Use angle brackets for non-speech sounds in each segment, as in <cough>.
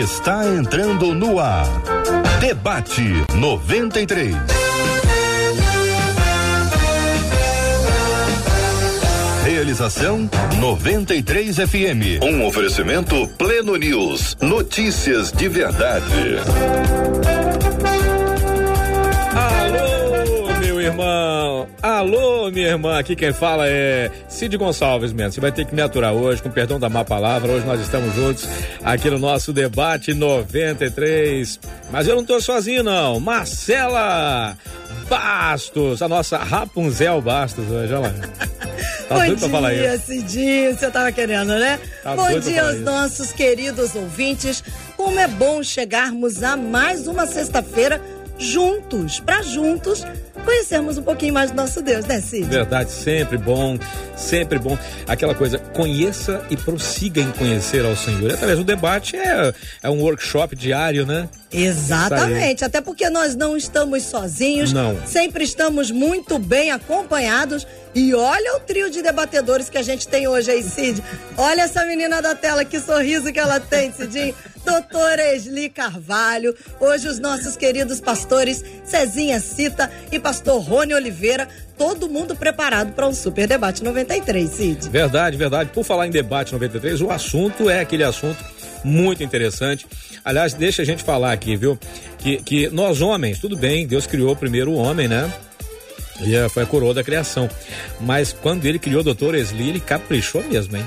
está entrando no ar. Debate 93. Realização 93 FM. Um oferecimento Pleno News. Notícias de verdade. Alô, meu irmão. Alô, minha irmã. Aqui quem fala é Cid Gonçalves mesmo. Você vai ter que me aturar hoje, com perdão da má palavra. Hoje nós estamos juntos aqui no nosso debate 93. Mas eu não tô sozinho, não. Marcela Bastos, a nossa Rapunzel Bastos hoje, olha lá. <laughs> Tá Bom dia, falar isso. Cidinho, você tava querendo, né? Tá Bom dia aos isso. nossos queridos ouvintes. Como é bom chegarmos a mais uma sexta-feira juntos, para juntos conhecermos um pouquinho mais do nosso Deus, né, Cid? Verdade, sempre bom, sempre bom. Aquela coisa, conheça e prossiga em conhecer ao Senhor. Através do debate é, é um workshop diário, né? Exatamente, até porque nós não estamos sozinhos, não. sempre estamos muito bem acompanhados. E olha o trio de debatedores que a gente tem hoje aí, Cid. Olha essa menina da tela, que sorriso que ela tem, Cidinho. <laughs> Doutora Esli Carvalho. Hoje os nossos queridos pastores Cezinha Cita e pastor Rony Oliveira. Todo mundo preparado para um super debate 93, Cid. Verdade, verdade. Por falar em debate 93, o assunto é aquele assunto muito interessante. Aliás, deixa a gente falar aqui, viu? Que, que nós homens, tudo bem, Deus criou primeiro o homem, né? E é, foi a coroa da criação. Mas quando ele criou o doutor Esli, ele caprichou mesmo, hein?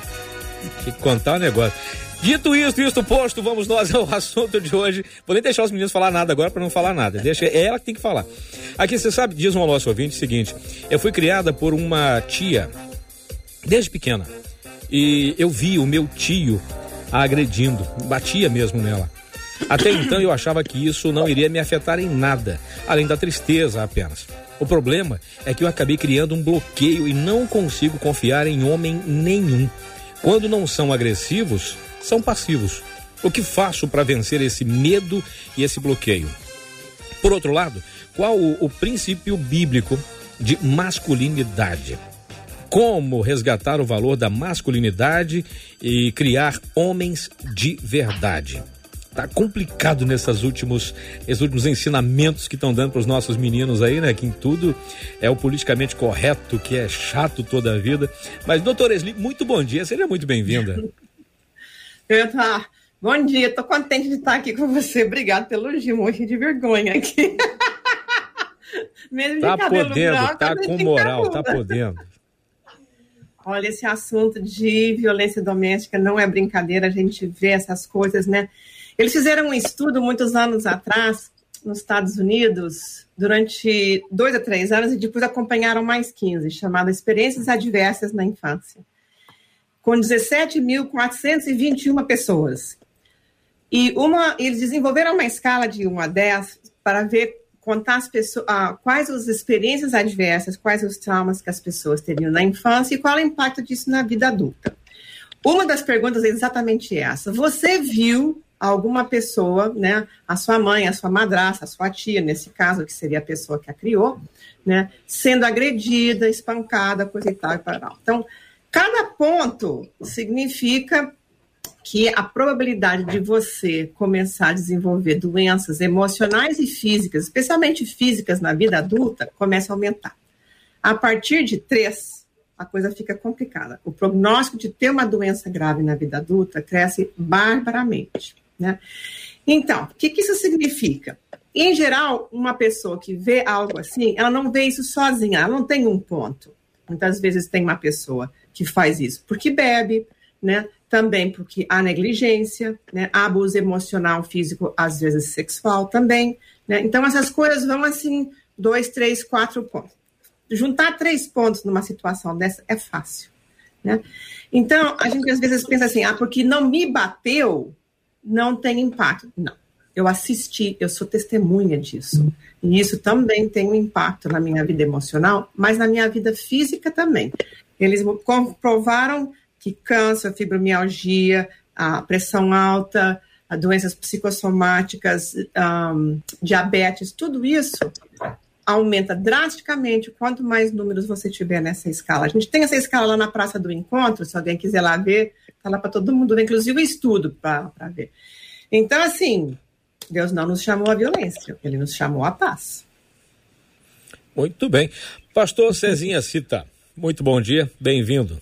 Que contar o negócio. Dito isso, isto posto, vamos nós ao <laughs> assunto de hoje. Vou nem deixar os meninos falar nada agora para não falar nada. Deixa é ela que tem que falar. Aqui você sabe, diz um nosso ouvinte o seguinte: eu fui criada por uma tia desde pequena e eu vi o meu tio a agredindo, batia mesmo nela. Até então eu achava que isso não iria me afetar em nada, além da tristeza apenas. O problema é que eu acabei criando um bloqueio e não consigo confiar em homem nenhum. Quando não são agressivos, são passivos. O que faço para vencer esse medo e esse bloqueio? Por outro lado, qual o, o princípio bíblico de masculinidade? Como resgatar o valor da masculinidade e criar homens de verdade? Tá complicado nesses últimos, esses últimos ensinamentos que estão dando para os nossos meninos aí, né? Que em tudo é o politicamente correto, que é chato toda a vida. Mas, doutor Esli, muito bom dia, seja muito bem-vinda. Tô, bom dia, tô contente de estar aqui com você. Obrigado pelo elogio, morri de vergonha aqui. <laughs> Mesmo tá podendo, branco, tá com moral, tá podendo. Olha, esse assunto de violência doméstica não é brincadeira, a gente vê essas coisas, né? Eles fizeram um estudo muitos anos atrás, nos Estados Unidos, durante dois a três anos, e depois acompanharam mais 15, chamado Experiências Adversas na Infância com 17.421 pessoas. E uma, eles desenvolveram uma escala de 1 a 10 para ver contar as pessoas, ah, quais as experiências adversas, quais os traumas que as pessoas teriam na infância e qual é o impacto disso na vida adulta. Uma das perguntas é exatamente essa. Você viu alguma pessoa, né, a sua mãe, a sua madrasta, a sua tia, nesse caso, que seria a pessoa que a criou, né, sendo agredida, espancada, coisa e tal e tal. Então, Cada ponto significa que a probabilidade de você começar a desenvolver doenças emocionais e físicas, especialmente físicas na vida adulta, começa a aumentar. A partir de três, a coisa fica complicada. O prognóstico de ter uma doença grave na vida adulta cresce barbaramente. Né? Então, o que, que isso significa? Em geral, uma pessoa que vê algo assim, ela não vê isso sozinha, ela não tem um ponto. Muitas vezes tem uma pessoa que faz isso? Porque bebe, né? Também porque há negligência, né? Abuso emocional, físico, às vezes sexual também, né? Então essas coisas vão assim, dois, três, quatro pontos. Juntar três pontos numa situação dessa é fácil, né? Então a gente às vezes pensa assim, ah, porque não me bateu, não tem impacto. Não. Eu assisti, eu sou testemunha disso. E isso também tem um impacto na minha vida emocional, mas na minha vida física também. Eles comprovaram que câncer, fibromialgia, a pressão alta, a doenças psicossomáticas, um, diabetes, tudo isso aumenta drasticamente quanto mais números você tiver nessa escala. A gente tem essa escala lá na Praça do Encontro, se alguém quiser lá ver, está lá para todo mundo, inclusive o estudo para ver. Então, assim, Deus não nos chamou à violência, ele nos chamou à paz. Muito bem. Pastor Cezinha Cita, muito bom dia, bem-vindo.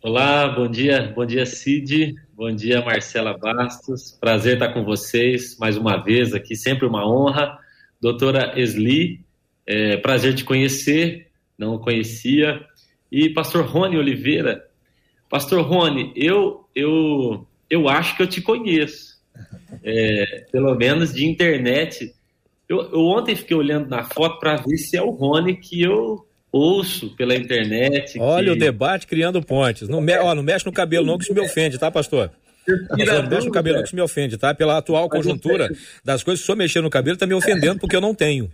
Olá, bom dia, bom dia Cid, bom dia Marcela Bastos, prazer estar com vocês mais uma vez aqui, sempre uma honra. Doutora Esli, é, prazer te conhecer, não conhecia. E Pastor Rony Oliveira, Pastor Rony, eu, eu, eu acho que eu te conheço, é, pelo menos de internet. Eu, eu ontem fiquei olhando na foto para ver se é o Rony que eu ouço pela internet. Olha que... o debate criando pontes. Não, me... Ó, não mexe no cabelo não que isso me ofende, tá, pastor? Pastor, não mexe no cabelo que isso me ofende, tá? Pela atual conjuntura das coisas, senhor mexer no cabelo, tá me ofendendo porque eu não tenho.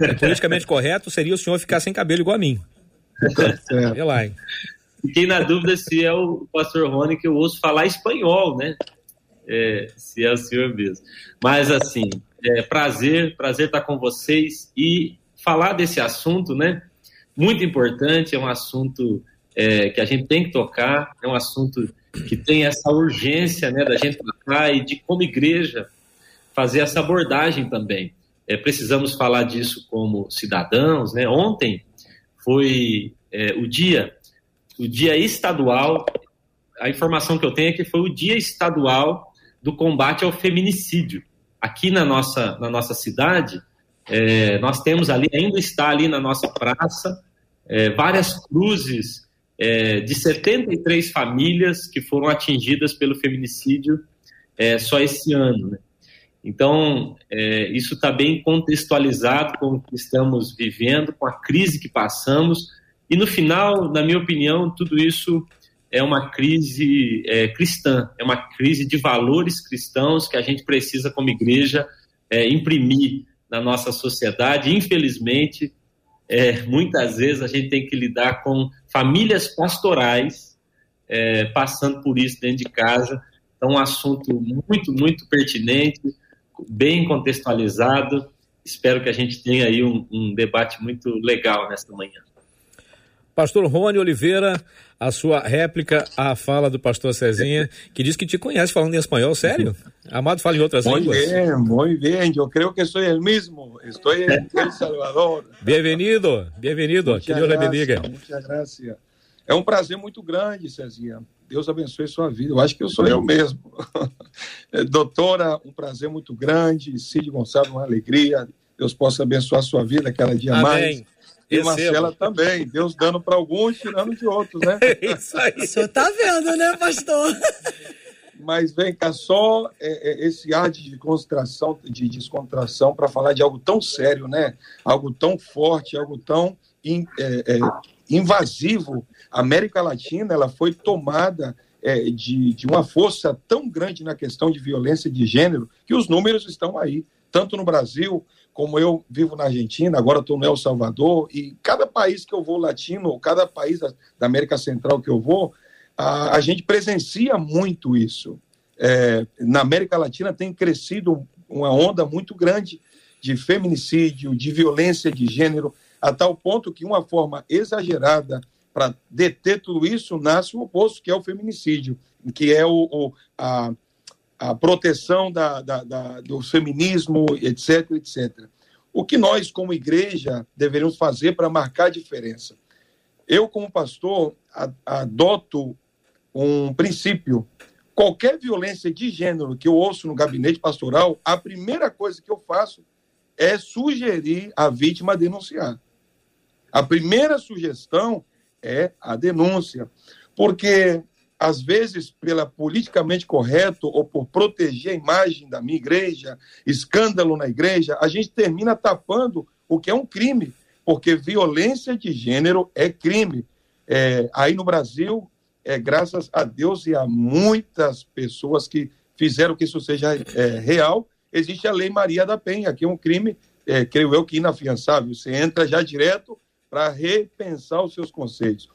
É, politicamente correto seria o senhor ficar sem cabelo igual a mim. É. lá, hein? Fiquei na dúvida se é o pastor Rony que eu ouço falar espanhol, né? É, se é o senhor mesmo. Mas, assim, é, prazer, prazer estar com vocês e falar desse assunto, né? Muito importante, é um assunto é, que a gente tem que tocar, é um assunto que tem essa urgência, né, da gente tocar e de como igreja fazer essa abordagem também. É, precisamos falar disso como cidadãos, né? Ontem foi é, o dia, o dia estadual. A informação que eu tenho é que foi o dia estadual do combate ao feminicídio aqui na nossa, na nossa cidade, é, nós temos ali, ainda está ali na nossa praça, é, várias cruzes é, de 73 famílias que foram atingidas pelo feminicídio é, só esse ano. Né? Então, é, isso está bem contextualizado com o que estamos vivendo, com a crise que passamos, e no final, na minha opinião, tudo isso é uma crise é, cristã, é uma crise de valores cristãos que a gente precisa, como igreja, é, imprimir na nossa sociedade. Infelizmente, é, muitas vezes a gente tem que lidar com famílias pastorais é, passando por isso dentro de casa. Então, um assunto muito, muito pertinente, bem contextualizado. Espero que a gente tenha aí um, um debate muito legal nesta manhã. Pastor Rony Oliveira, a sua réplica à fala do pastor Cezinha, que diz que te conhece falando em espanhol, sério? <laughs> Amado fala em outras muy línguas? Muito bem, muito bem. Eu creio que sou o mesmo. Estou em El Salvador. <laughs> Bem-vindo, bem-vindo. Que Deus lhe bendiga. É um prazer muito grande, Cezinha. Deus abençoe sua vida. Eu acho que eu sou eu mesmo. <laughs> Doutora, um prazer muito grande. Cid Gonçalves, uma alegria. Deus possa abençoar sua vida cada dia Amém. mais. E Receba. Marcela também. Deus dando para alguns, tirando de outros, né? <laughs> Isso aí. O senhor tá vendo, né, pastor? Mas vem cá, só é, é, esse ar de descontração, de descontração para falar de algo tão sério, né? Algo tão forte, algo tão in, é, é invasivo. A América Latina ela foi tomada é, de, de uma força tão grande na questão de violência de gênero que os números estão aí, tanto no Brasil como eu vivo na Argentina, agora estou no El Salvador, e cada país que eu vou latino, ou cada país da, América Central que eu vou, a, a gente presencia muito isso. É, na América Latina tem crescido uma onda muito grande de feminicídio, de violência de gênero, a tal ponto que uma forma exagerada para deter tudo isso nasce o oposto, que é o feminicídio, que é o, o a, a proteção da, da, da, do feminismo, etc, etc. O que nós, como igreja, deveríamos fazer para marcar a diferença? Eu, como pastor, adoto um princípio. Qualquer violência de gênero que eu ouço no gabinete pastoral, a primeira coisa que eu faço é sugerir a vítima denunciar. A primeira sugestão é a denúncia, porque às vezes, pela politicamente correto ou por proteger a imagem da minha igreja, escândalo na igreja, a gente termina tapando o que é um crime, porque violência de gênero é crime. É, aí no Brasil, é, graças a Deus e a muitas pessoas que fizeram que isso seja é, real, existe a Lei Maria da Penha, que é um crime, é, creio eu, que inafiançável. Você entra já direto para repensar os seus conceitos.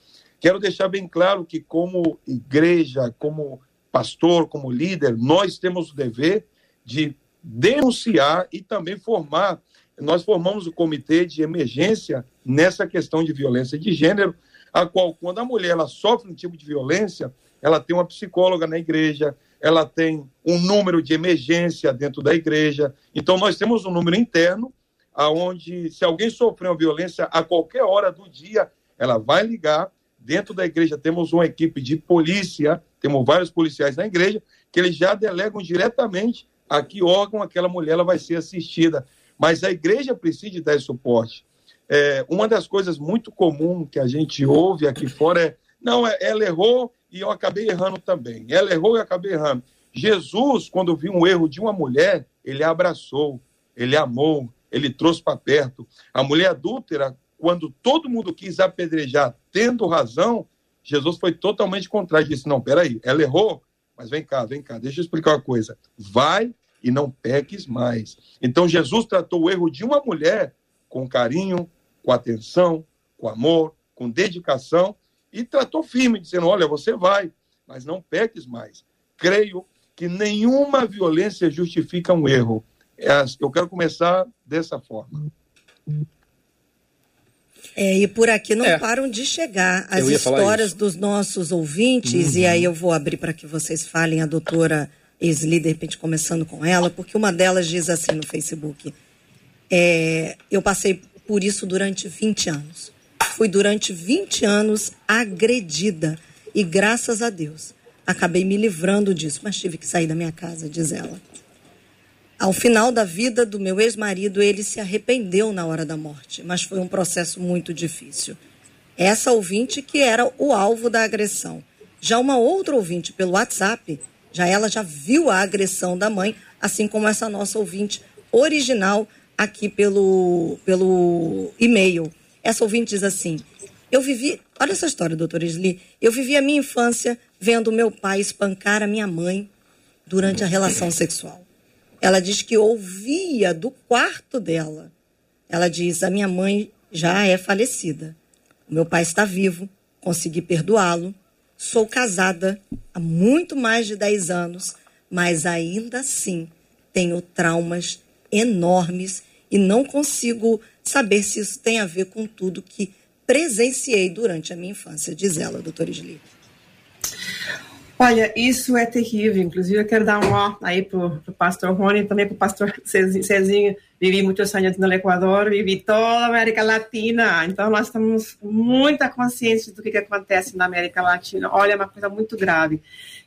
Quero deixar bem claro que, como igreja, como pastor, como líder, nós temos o dever de denunciar e também formar. Nós formamos o comitê de emergência nessa questão de violência de gênero, a qual, quando a mulher ela sofre um tipo de violência, ela tem uma psicóloga na igreja, ela tem um número de emergência dentro da igreja. Então, nós temos um número interno, aonde se alguém sofreu violência a qualquer hora do dia, ela vai ligar. Dentro da igreja temos uma equipe de polícia, temos vários policiais na igreja, que eles já delegam diretamente a que órgão aquela mulher ela vai ser assistida. Mas a igreja precisa dar esse suporte. É, uma das coisas muito comum que a gente ouve aqui fora é: não, é, ela errou e eu acabei errando também. Ela errou e eu acabei errando. Jesus, quando viu um erro de uma mulher, ele abraçou, ele amou, ele trouxe para perto. A mulher adúltera, quando todo mundo quis apedrejar, tendo razão, Jesus foi totalmente contrário. Disse: Não, peraí, ela errou, mas vem cá, vem cá, deixa eu explicar uma coisa. Vai e não peques mais. Então, Jesus tratou o erro de uma mulher com carinho, com atenção, com amor, com dedicação, e tratou firme, dizendo: Olha, você vai, mas não peques mais. Creio que nenhuma violência justifica um erro. É eu quero começar dessa forma. É, e por aqui não é. param de chegar as histórias dos nossos ouvintes, uhum. e aí eu vou abrir para que vocês falem, a doutora Esli, de repente começando com ela, porque uma delas diz assim no Facebook: é, Eu passei por isso durante 20 anos fui durante 20 anos agredida e graças a Deus acabei me livrando disso, mas tive que sair da minha casa, diz ela. Ao final da vida do meu ex-marido, ele se arrependeu na hora da morte, mas foi um processo muito difícil. Essa ouvinte que era o alvo da agressão. Já uma outra ouvinte pelo WhatsApp, já ela já viu a agressão da mãe, assim como essa nossa ouvinte original aqui pelo, pelo e-mail. Essa ouvinte diz assim: Eu vivi, olha essa história, doutora Isli. Eu vivi a minha infância vendo meu pai espancar a minha mãe durante a relação sexual. Ela diz que ouvia do quarto dela. Ela diz: A minha mãe já é falecida. O meu pai está vivo, consegui perdoá-lo. Sou casada há muito mais de 10 anos, mas ainda assim tenho traumas enormes e não consigo saber se isso tem a ver com tudo que presenciei durante a minha infância, diz ela, doutora Isli. Olha, isso é terrível. Inclusive, eu quero dar um ó aí para o pastor Rony também para o pastor <laughs> Cezinho. Vivi muitos anos no Equador, vivi toda a América Latina. Então, nós temos muita consciência do que, que acontece na América Latina. Olha, é uma coisa muito grave.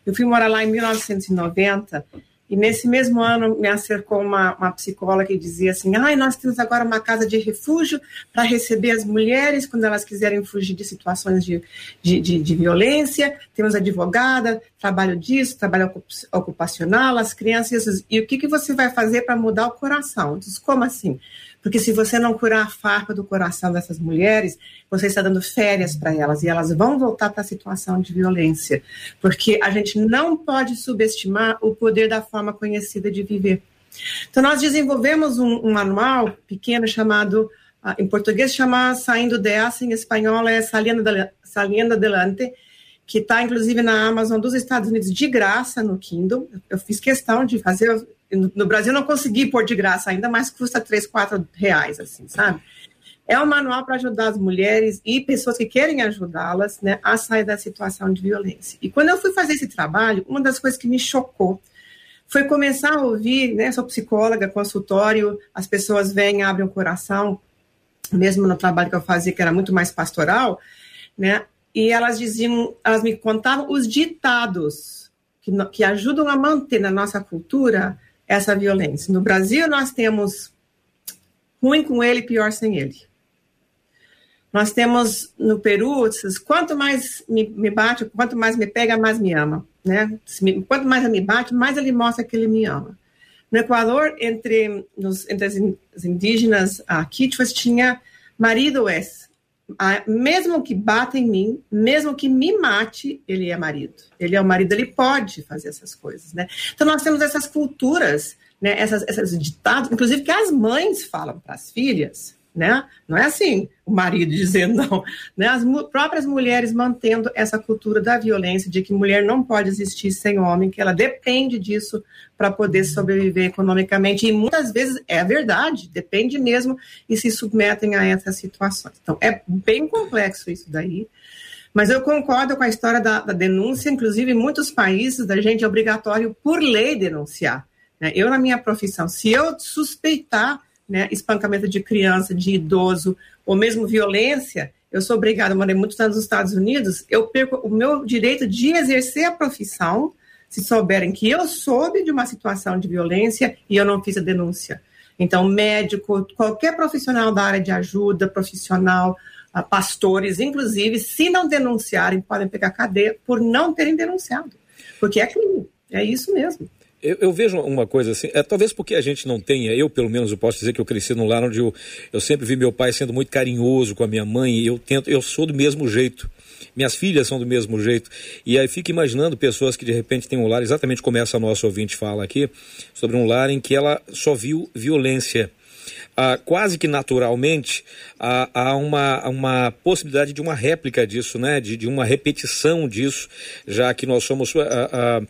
Eu fui morar lá em 1990 e nesse mesmo ano me acercou uma, uma psicóloga que dizia assim: ah, nós temos agora uma casa de refúgio para receber as mulheres quando elas quiserem fugir de situações de, de, de, de violência. Temos advogada, trabalho disso, trabalho ocupacional, as crianças. E o que, que você vai fazer para mudar o coração? Eu disse, como assim? Porque se você não curar a farpa do coração dessas mulheres, você está dando férias para elas e elas vão voltar para a situação de violência. Porque a gente não pode subestimar o poder da forma conhecida de viver. Então, nós desenvolvemos um, um manual pequeno chamado, uh, em português chama Saindo dessa, em espanhol é Saliendo, Saliendo Adelante, que está inclusive na Amazon dos Estados Unidos de graça no Kindle. Eu fiz questão de fazer, no Brasil não consegui pôr de graça ainda, mas custa 3, 4 reais, assim, sabe? É um manual para ajudar as mulheres e pessoas que querem ajudá-las né, a sair da situação de violência. E quando eu fui fazer esse trabalho, uma das coisas que me chocou foi começar a ouvir, né, sou psicóloga, consultório, as pessoas vêm, abrem o coração, mesmo no trabalho que eu fazia, que era muito mais pastoral, né, e elas diziam, elas me contavam os ditados que, que ajudam a manter na nossa cultura essa violência. No Brasil, nós temos ruim com ele, pior sem ele. Nós temos no Peru, quanto mais me, me bate, quanto mais me pega, mais me ama. Né? Quanto mais ele me bate, mais ele mostra que ele me ama. No Equador, entre, nos, entre as indígenas a quichuas, tinha marido es. Mesmo que bata em mim, mesmo que me mate, ele é marido. Ele é o marido, ele pode fazer essas coisas, né? Então nós temos essas culturas né, essas, essas ditados, inclusive que as mães falam para as filhas, né? Não é assim o marido dizendo não, né? As mu próprias mulheres mantendo essa cultura da violência de que mulher não pode existir sem homem, que ela depende disso para poder sobreviver economicamente e muitas vezes é verdade, depende mesmo e se submetem a essas situações. Então é bem complexo isso daí. Mas eu concordo com a história da, da denúncia, inclusive em muitos países da gente é obrigatório por lei denunciar. Né? Eu, na minha profissão, se eu suspeitar né, espancamento de criança, de idoso, ou mesmo violência, eu sou obrigada, eu morei muitos anos nos Estados Unidos, eu perco o meu direito de exercer a profissão se souberem que eu soube de uma situação de violência e eu não fiz a denúncia. Então, médico, qualquer profissional da área de ajuda, profissional, pastores, inclusive, se não denunciarem, podem pegar cadeia por não terem denunciado. Porque é crime. É isso mesmo. Eu, eu, vejo uma coisa assim, é, talvez porque a gente não tenha, eu pelo menos eu posso dizer que eu cresci num lar onde eu, eu sempre vi meu pai sendo muito carinhoso com a minha mãe eu tento, eu sou do mesmo jeito. Minhas filhas são do mesmo jeito. E aí fico imaginando pessoas que de repente têm um lar, exatamente como essa nossa ouvinte fala aqui, sobre um lar em que ela só viu violência ah, quase que naturalmente há, há uma, uma possibilidade de uma réplica disso, né? de, de uma repetição disso, já que nós somos ah, ah,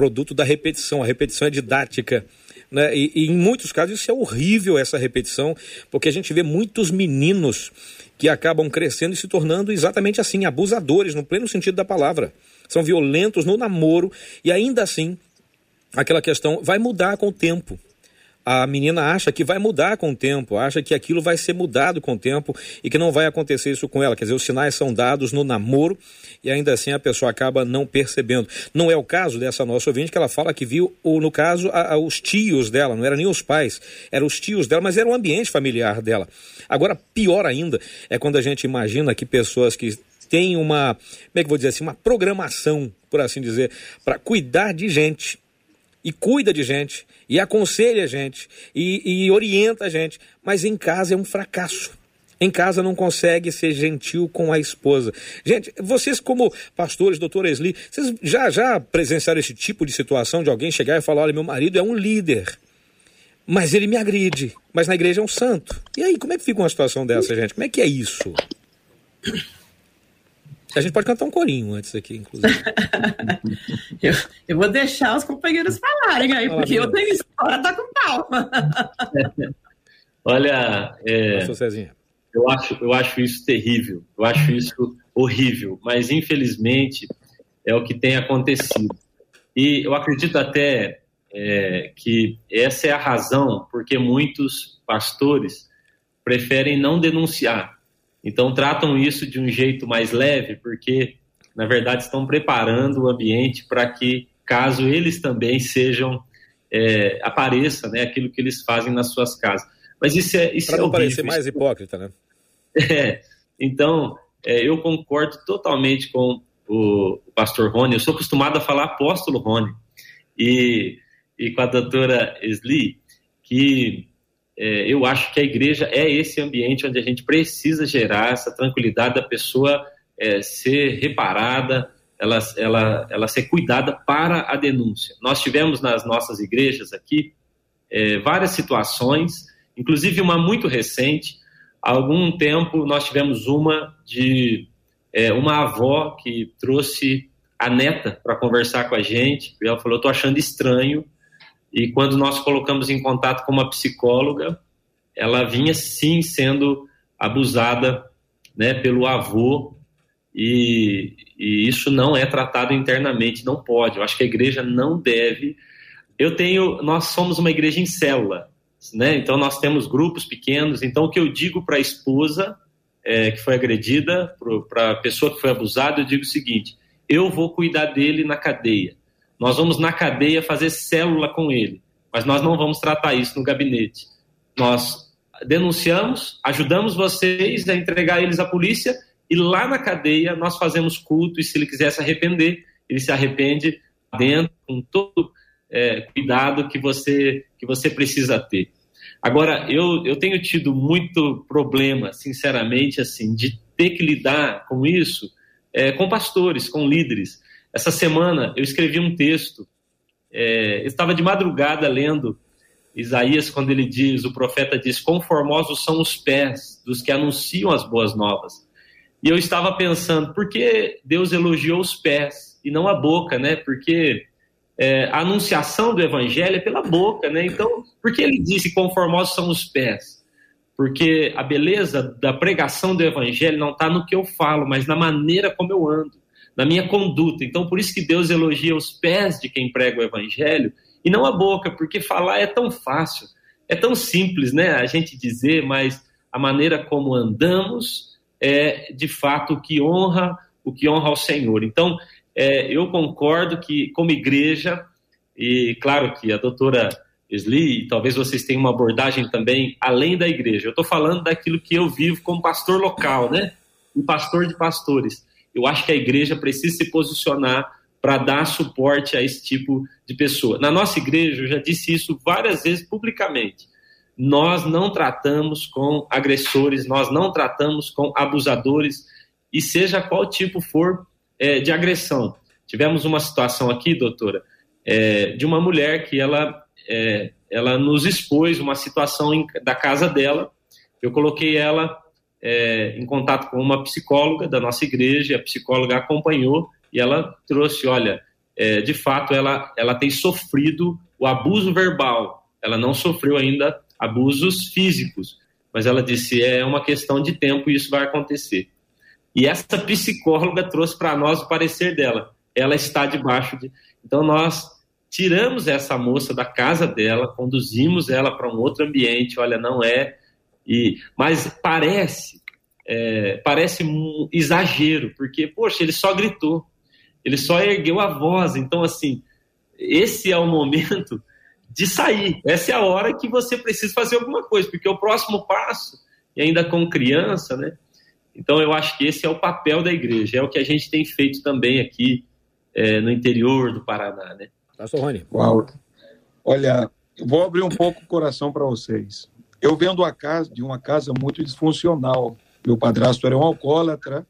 produto da repetição, a repetição é didática. Né? E, e, em muitos casos isso é horrível, essa repetição, porque a gente vê muitos meninos que acabam crescendo e se tornando exatamente assim, abusadores, no pleno sentido da palavra. São violentos no namoro e ainda assim aquela questão vai mudar com o tempo a menina acha que vai mudar com o tempo, acha que aquilo vai ser mudado com o tempo e que não vai acontecer isso com ela. Quer dizer, os sinais são dados no namoro e ainda assim a pessoa acaba não percebendo. Não é o caso dessa nossa ouvinte que ela fala que viu, ou, no caso, a, a, os tios dela, não eram nem os pais, eram os tios dela, mas era o ambiente familiar dela. Agora, pior ainda é quando a gente imagina que pessoas que têm uma, como é que vou dizer assim, uma programação, por assim dizer, para cuidar de gente e cuida de gente, e aconselha a gente, e, e orienta a gente, mas em casa é um fracasso. Em casa não consegue ser gentil com a esposa. Gente, vocês como pastores, doutor Esli, vocês já, já presenciaram esse tipo de situação de alguém chegar e falar, olha, meu marido é um líder, mas ele me agride, mas na igreja é um santo. E aí, como é que fica uma situação dessa, gente? Como é que é isso? A gente pode cantar um corinho antes aqui, inclusive. <laughs> eu, eu, vou deixar os companheiros falarem aí, porque eu tenho história, tá com palma. <laughs> Olha, é, eu, acho, eu acho isso terrível, eu acho isso horrível, mas infelizmente é o que tem acontecido. E eu acredito até é, que essa é a razão porque muitos pastores preferem não denunciar então, tratam isso de um jeito mais leve, porque, na verdade, estão preparando o ambiente para que, caso eles também sejam, é, apareça né, aquilo que eles fazem nas suas casas. Mas isso é. Para não parecer mais hipócrita, né? <laughs> É, então, é, eu concordo totalmente com o, o pastor Rony. Eu sou acostumado a falar apóstolo Rony. E, e com a doutora Sli, que é, eu acho que a igreja é esse ambiente onde a gente precisa gerar essa tranquilidade da pessoa é, ser reparada, ela, ela, ela ser cuidada para a denúncia. Nós tivemos nas nossas igrejas aqui é, várias situações, inclusive uma muito recente. Há algum tempo nós tivemos uma de é, uma avó que trouxe a neta para conversar com a gente. E ela falou: "Estou achando estranho e quando nós colocamos em contato com uma psicóloga, ela vinha sim sendo abusada né, pelo avô, e, e isso não é tratado internamente, não pode. Eu acho que a igreja não deve. Eu tenho, nós somos uma igreja em célula, né? Então nós temos grupos pequenos. Então o que eu digo para a esposa é, que foi agredida, para a pessoa que foi abusada, eu digo o seguinte: eu vou cuidar dele na cadeia. Nós vamos na cadeia fazer célula com ele, mas nós não vamos tratar isso no gabinete. Nós denunciamos, ajudamos vocês a entregar eles à polícia e lá na cadeia nós fazemos culto e se ele quiser se arrepender, ele se arrepende dentro com todo é, cuidado que você que você precisa ter. Agora eu, eu tenho tido muito problema, sinceramente, assim, de ter que lidar com isso é, com pastores, com líderes. Essa semana eu escrevi um texto, é, estava de madrugada lendo Isaías quando ele diz, o profeta diz, conformosos são os pés dos que anunciam as boas novas. E eu estava pensando, por que Deus elogiou os pés e não a boca, né? Porque é, a anunciação do evangelho é pela boca, né? Então, por que ele disse conformosos são os pés? porque a beleza da pregação do evangelho não está no que eu falo, mas na maneira como eu ando, na minha conduta. Então, por isso que Deus elogia os pés de quem prega o evangelho e não a boca, porque falar é tão fácil, é tão simples, né? A gente dizer, mas a maneira como andamos é de fato o que honra, o que honra ao Senhor. Então, é, eu concordo que, como igreja, e claro que a doutora Sli, talvez vocês tenham uma abordagem também além da igreja. Eu estou falando daquilo que eu vivo como pastor local, né? Um pastor de pastores. Eu acho que a igreja precisa se posicionar para dar suporte a esse tipo de pessoa. Na nossa igreja, eu já disse isso várias vezes publicamente. Nós não tratamos com agressores, nós não tratamos com abusadores, e seja qual tipo for é, de agressão. Tivemos uma situação aqui, doutora, é, de uma mulher que ela é, ela nos expôs uma situação em, da casa dela. Eu coloquei ela é, em contato com uma psicóloga da nossa igreja, a psicóloga acompanhou e ela trouxe, olha, é, de fato ela, ela tem sofrido o abuso verbal, ela não sofreu ainda abusos físicos, mas ela disse é uma questão de tempo e isso vai acontecer. E essa psicóloga trouxe para nós o parecer dela. Ela está debaixo de. Então nós tiramos essa moça da casa dela, conduzimos ela para um outro ambiente, olha, não é. E, mas parece, é, parece um exagero, porque, poxa, ele só gritou, ele só ergueu a voz. Então, assim, esse é o momento de sair. Essa é a hora que você precisa fazer alguma coisa, porque o próximo passo, e ainda com criança, né? Então, eu acho que esse é o papel da igreja, é o que a gente tem feito também aqui é, no interior do Paraná, né? Pastor Rony. Uau. Olha, vou abrir um pouco o coração para vocês. Eu venho de uma, casa, de uma casa muito disfuncional. Meu padrasto era um alcoólatra.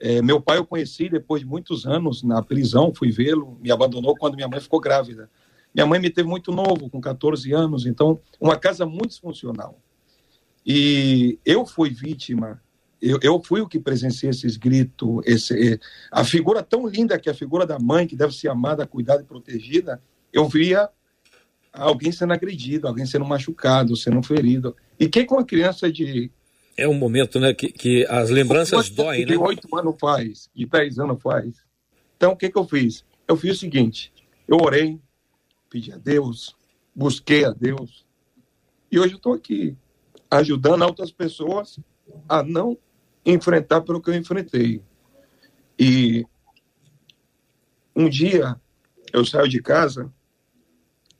É, meu pai eu conheci depois de muitos anos na prisão, fui vê-lo, me abandonou quando minha mãe ficou grávida. Minha mãe me teve muito novo, com 14 anos, então, uma casa muito disfuncional. E eu fui vítima, eu, eu fui o que presenciei esses gritos, esse, a figura tão linda que é a figura da mãe, que deve ser amada, cuidada e protegida, eu via alguém sendo agredido, alguém sendo machucado, sendo ferido. E que com uma criança de. É um momento, né, que, que as lembranças doem, né? De oito anos faz, de dez anos faz. Então, o que, que eu fiz? Eu fiz o seguinte: eu orei, pedi a Deus, busquei a Deus, e hoje eu estou aqui, ajudando outras pessoas a não enfrentar pelo que eu enfrentei. E um dia eu saio de casa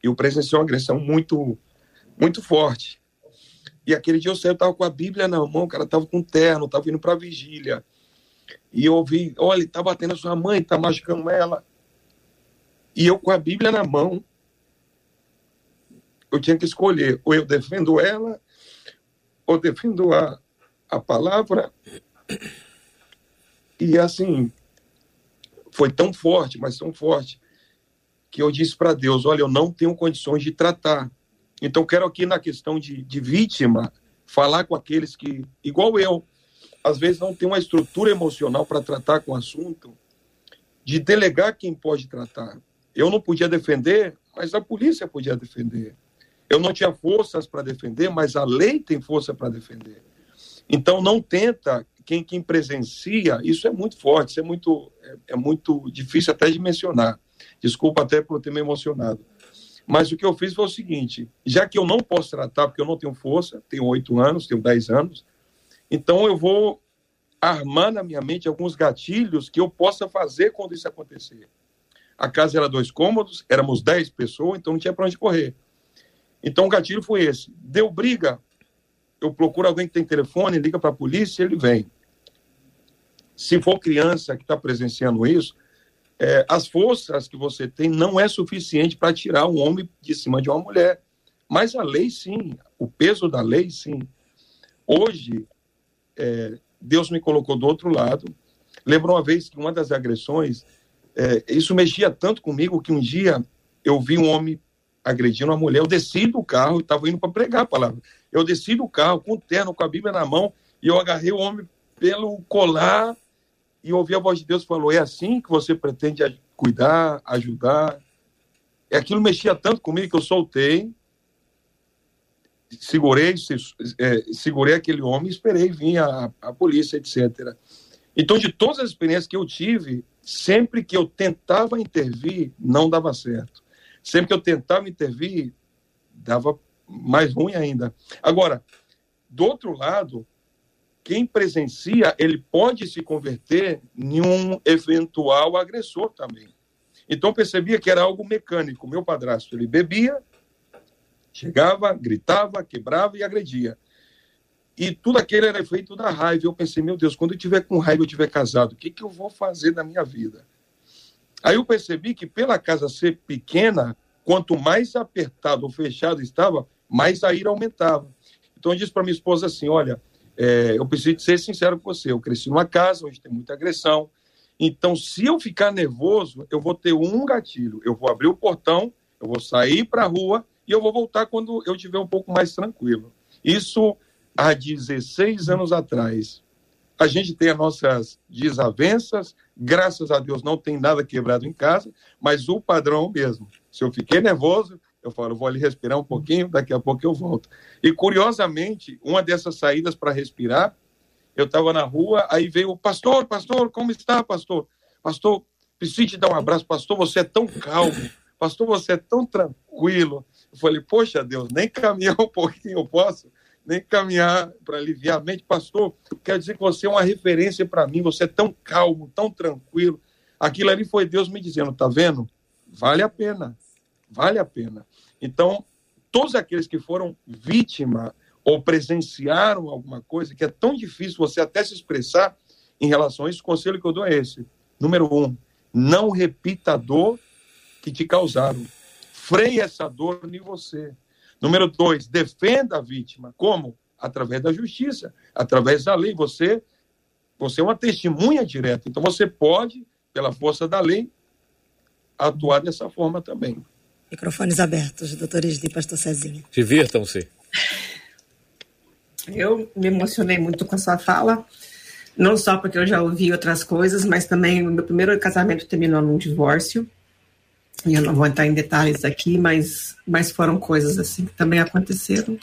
eu presenciei uma agressão muito, muito forte. E aquele dia eu saí, eu estava com a Bíblia na mão, o cara estava com terno, estava indo para a vigília. E eu ouvi, olha, está batendo a sua mãe, está machucando ela. E eu com a Bíblia na mão, eu tinha que escolher, ou eu defendo ela, ou defendo a, a palavra. E assim, foi tão forte, mas tão forte, que eu disse para Deus: olha, eu não tenho condições de tratar. Então, quero aqui na questão de, de vítima, falar com aqueles que, igual eu, às vezes não tem uma estrutura emocional para tratar com o assunto, de delegar quem pode tratar. Eu não podia defender, mas a polícia podia defender. Eu não tinha forças para defender, mas a lei tem força para defender. Então, não tenta, quem, quem presencia, isso é muito forte, isso é muito, é, é muito difícil até de mencionar. Desculpa até por ter me emocionado. Mas o que eu fiz foi o seguinte: já que eu não posso tratar, porque eu não tenho força, tenho oito anos, tenho dez anos, então eu vou armar na minha mente alguns gatilhos que eu possa fazer quando isso acontecer. A casa era dois cômodos, éramos dez pessoas, então não tinha para onde correr. Então o gatilho foi esse: deu briga, eu procuro alguém que tem telefone, liga para a polícia, ele vem. Se for criança que está presenciando isso, é, as forças que você tem não é suficiente para tirar um homem de cima de uma mulher. Mas a lei, sim, o peso da lei, sim. Hoje, é, Deus me colocou do outro lado. Lembro uma vez que uma das agressões, é, isso mexia tanto comigo que um dia eu vi um homem agredindo uma mulher. Eu desci do carro, estava indo para pregar a palavra. Eu desci do carro com o terno, com a Bíblia na mão, e eu agarrei o homem pelo colar e ouvi a voz de Deus falou: É assim que você pretende cuidar, ajudar? E aquilo mexia tanto comigo que eu soltei. segurei, é, segurei aquele homem, esperei vir a, a polícia, etc. Então, de todas as experiências que eu tive, sempre que eu tentava intervir, não dava certo. Sempre que eu tentava intervir, dava mais ruim ainda. Agora, do outro lado, quem presencia, ele pode se converter em um eventual agressor também. Então percebia que era algo mecânico. Meu padrasto, ele bebia, chegava, gritava, quebrava e agredia. E tudo aquilo era feito da raiva. Eu pensei, meu Deus, quando eu tiver com raiva, eu tiver casado, o que, que eu vou fazer da minha vida? Aí eu percebi que pela casa ser pequena, quanto mais apertado ou fechado estava, mais a ira aumentava. Então eu disse para minha esposa assim, olha, é, eu preciso ser sincero com você, eu cresci numa casa onde tem muita agressão, então se eu ficar nervoso, eu vou ter um gatilho, eu vou abrir o portão, eu vou sair para a rua e eu vou voltar quando eu estiver um pouco mais tranquilo. Isso há 16 anos atrás. A gente tem as nossas desavenças, graças a Deus não tem nada quebrado em casa, mas o padrão mesmo. Se eu fiquei nervoso, eu falo, vou ali respirar um pouquinho, daqui a pouco eu volto. E curiosamente, uma dessas saídas para respirar, eu estava na rua, aí veio o pastor, pastor, como está, pastor? Pastor, preciso te dar um abraço, pastor, você é tão calmo, pastor, você é tão tranquilo. Eu falei, poxa Deus, nem caminhar um pouquinho eu posso, nem caminhar para aliviar a mente. Pastor, quer dizer que você é uma referência para mim, você é tão calmo, tão tranquilo. Aquilo ali foi Deus me dizendo, tá vendo? Vale a pena, vale a pena. Então, todos aqueles que foram vítima ou presenciaram alguma coisa que é tão difícil você até se expressar em relação a isso, o conselho que eu dou é esse. Número um, não repita a dor que te causaram. Freie essa dor em você. Número dois, defenda a vítima. Como? Através da justiça, através da lei. Você, você é uma testemunha direta. Então você pode, pela força da lei, atuar dessa forma também. Microfones abertos, doutor Esli, pastor Cezinha. Divirtam-se. Eu me emocionei muito com a sua fala, não só porque eu já ouvi outras coisas, mas também o meu primeiro casamento terminou num divórcio. E eu não vou entrar em detalhes aqui, mas, mas foram coisas assim que também aconteceram.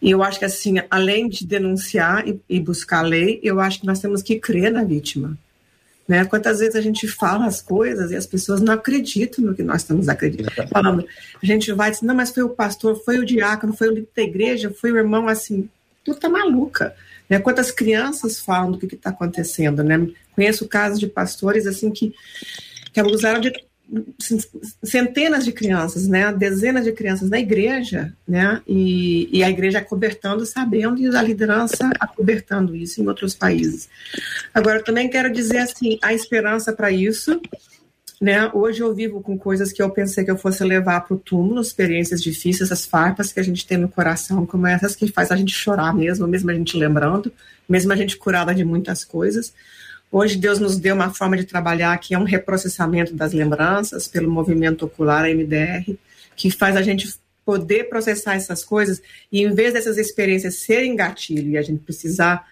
E eu acho que assim, além de denunciar e, e buscar a lei, eu acho que nós temos que crer na vítima. Né? Quantas vezes a gente fala as coisas e as pessoas não acreditam no que nós estamos acreditando. Falando, a gente vai dizer, não, mas foi o pastor, foi o diácono, foi o líder da igreja, foi o irmão, assim, tu tá maluca. Né? Quantas crianças falam do que está acontecendo, né? Conheço casos de pastores, assim, que, que abusaram de centenas de crianças, né, dezenas de crianças na igreja, né, e, e a igreja acobertando, sabendo, e a liderança acobertando isso em outros países. Agora, também quero dizer assim, a esperança para isso, né, hoje eu vivo com coisas que eu pensei que eu fosse levar para o túmulo, experiências difíceis, as farpas que a gente tem no coração, como essas que faz a gente chorar mesmo, mesmo a gente lembrando, mesmo a gente curada de muitas coisas, Hoje Deus nos deu uma forma de trabalhar que é um reprocessamento das lembranças pelo movimento ocular, a MDR, que faz a gente poder processar essas coisas e em vez dessas experiências serem gatilho e a gente precisar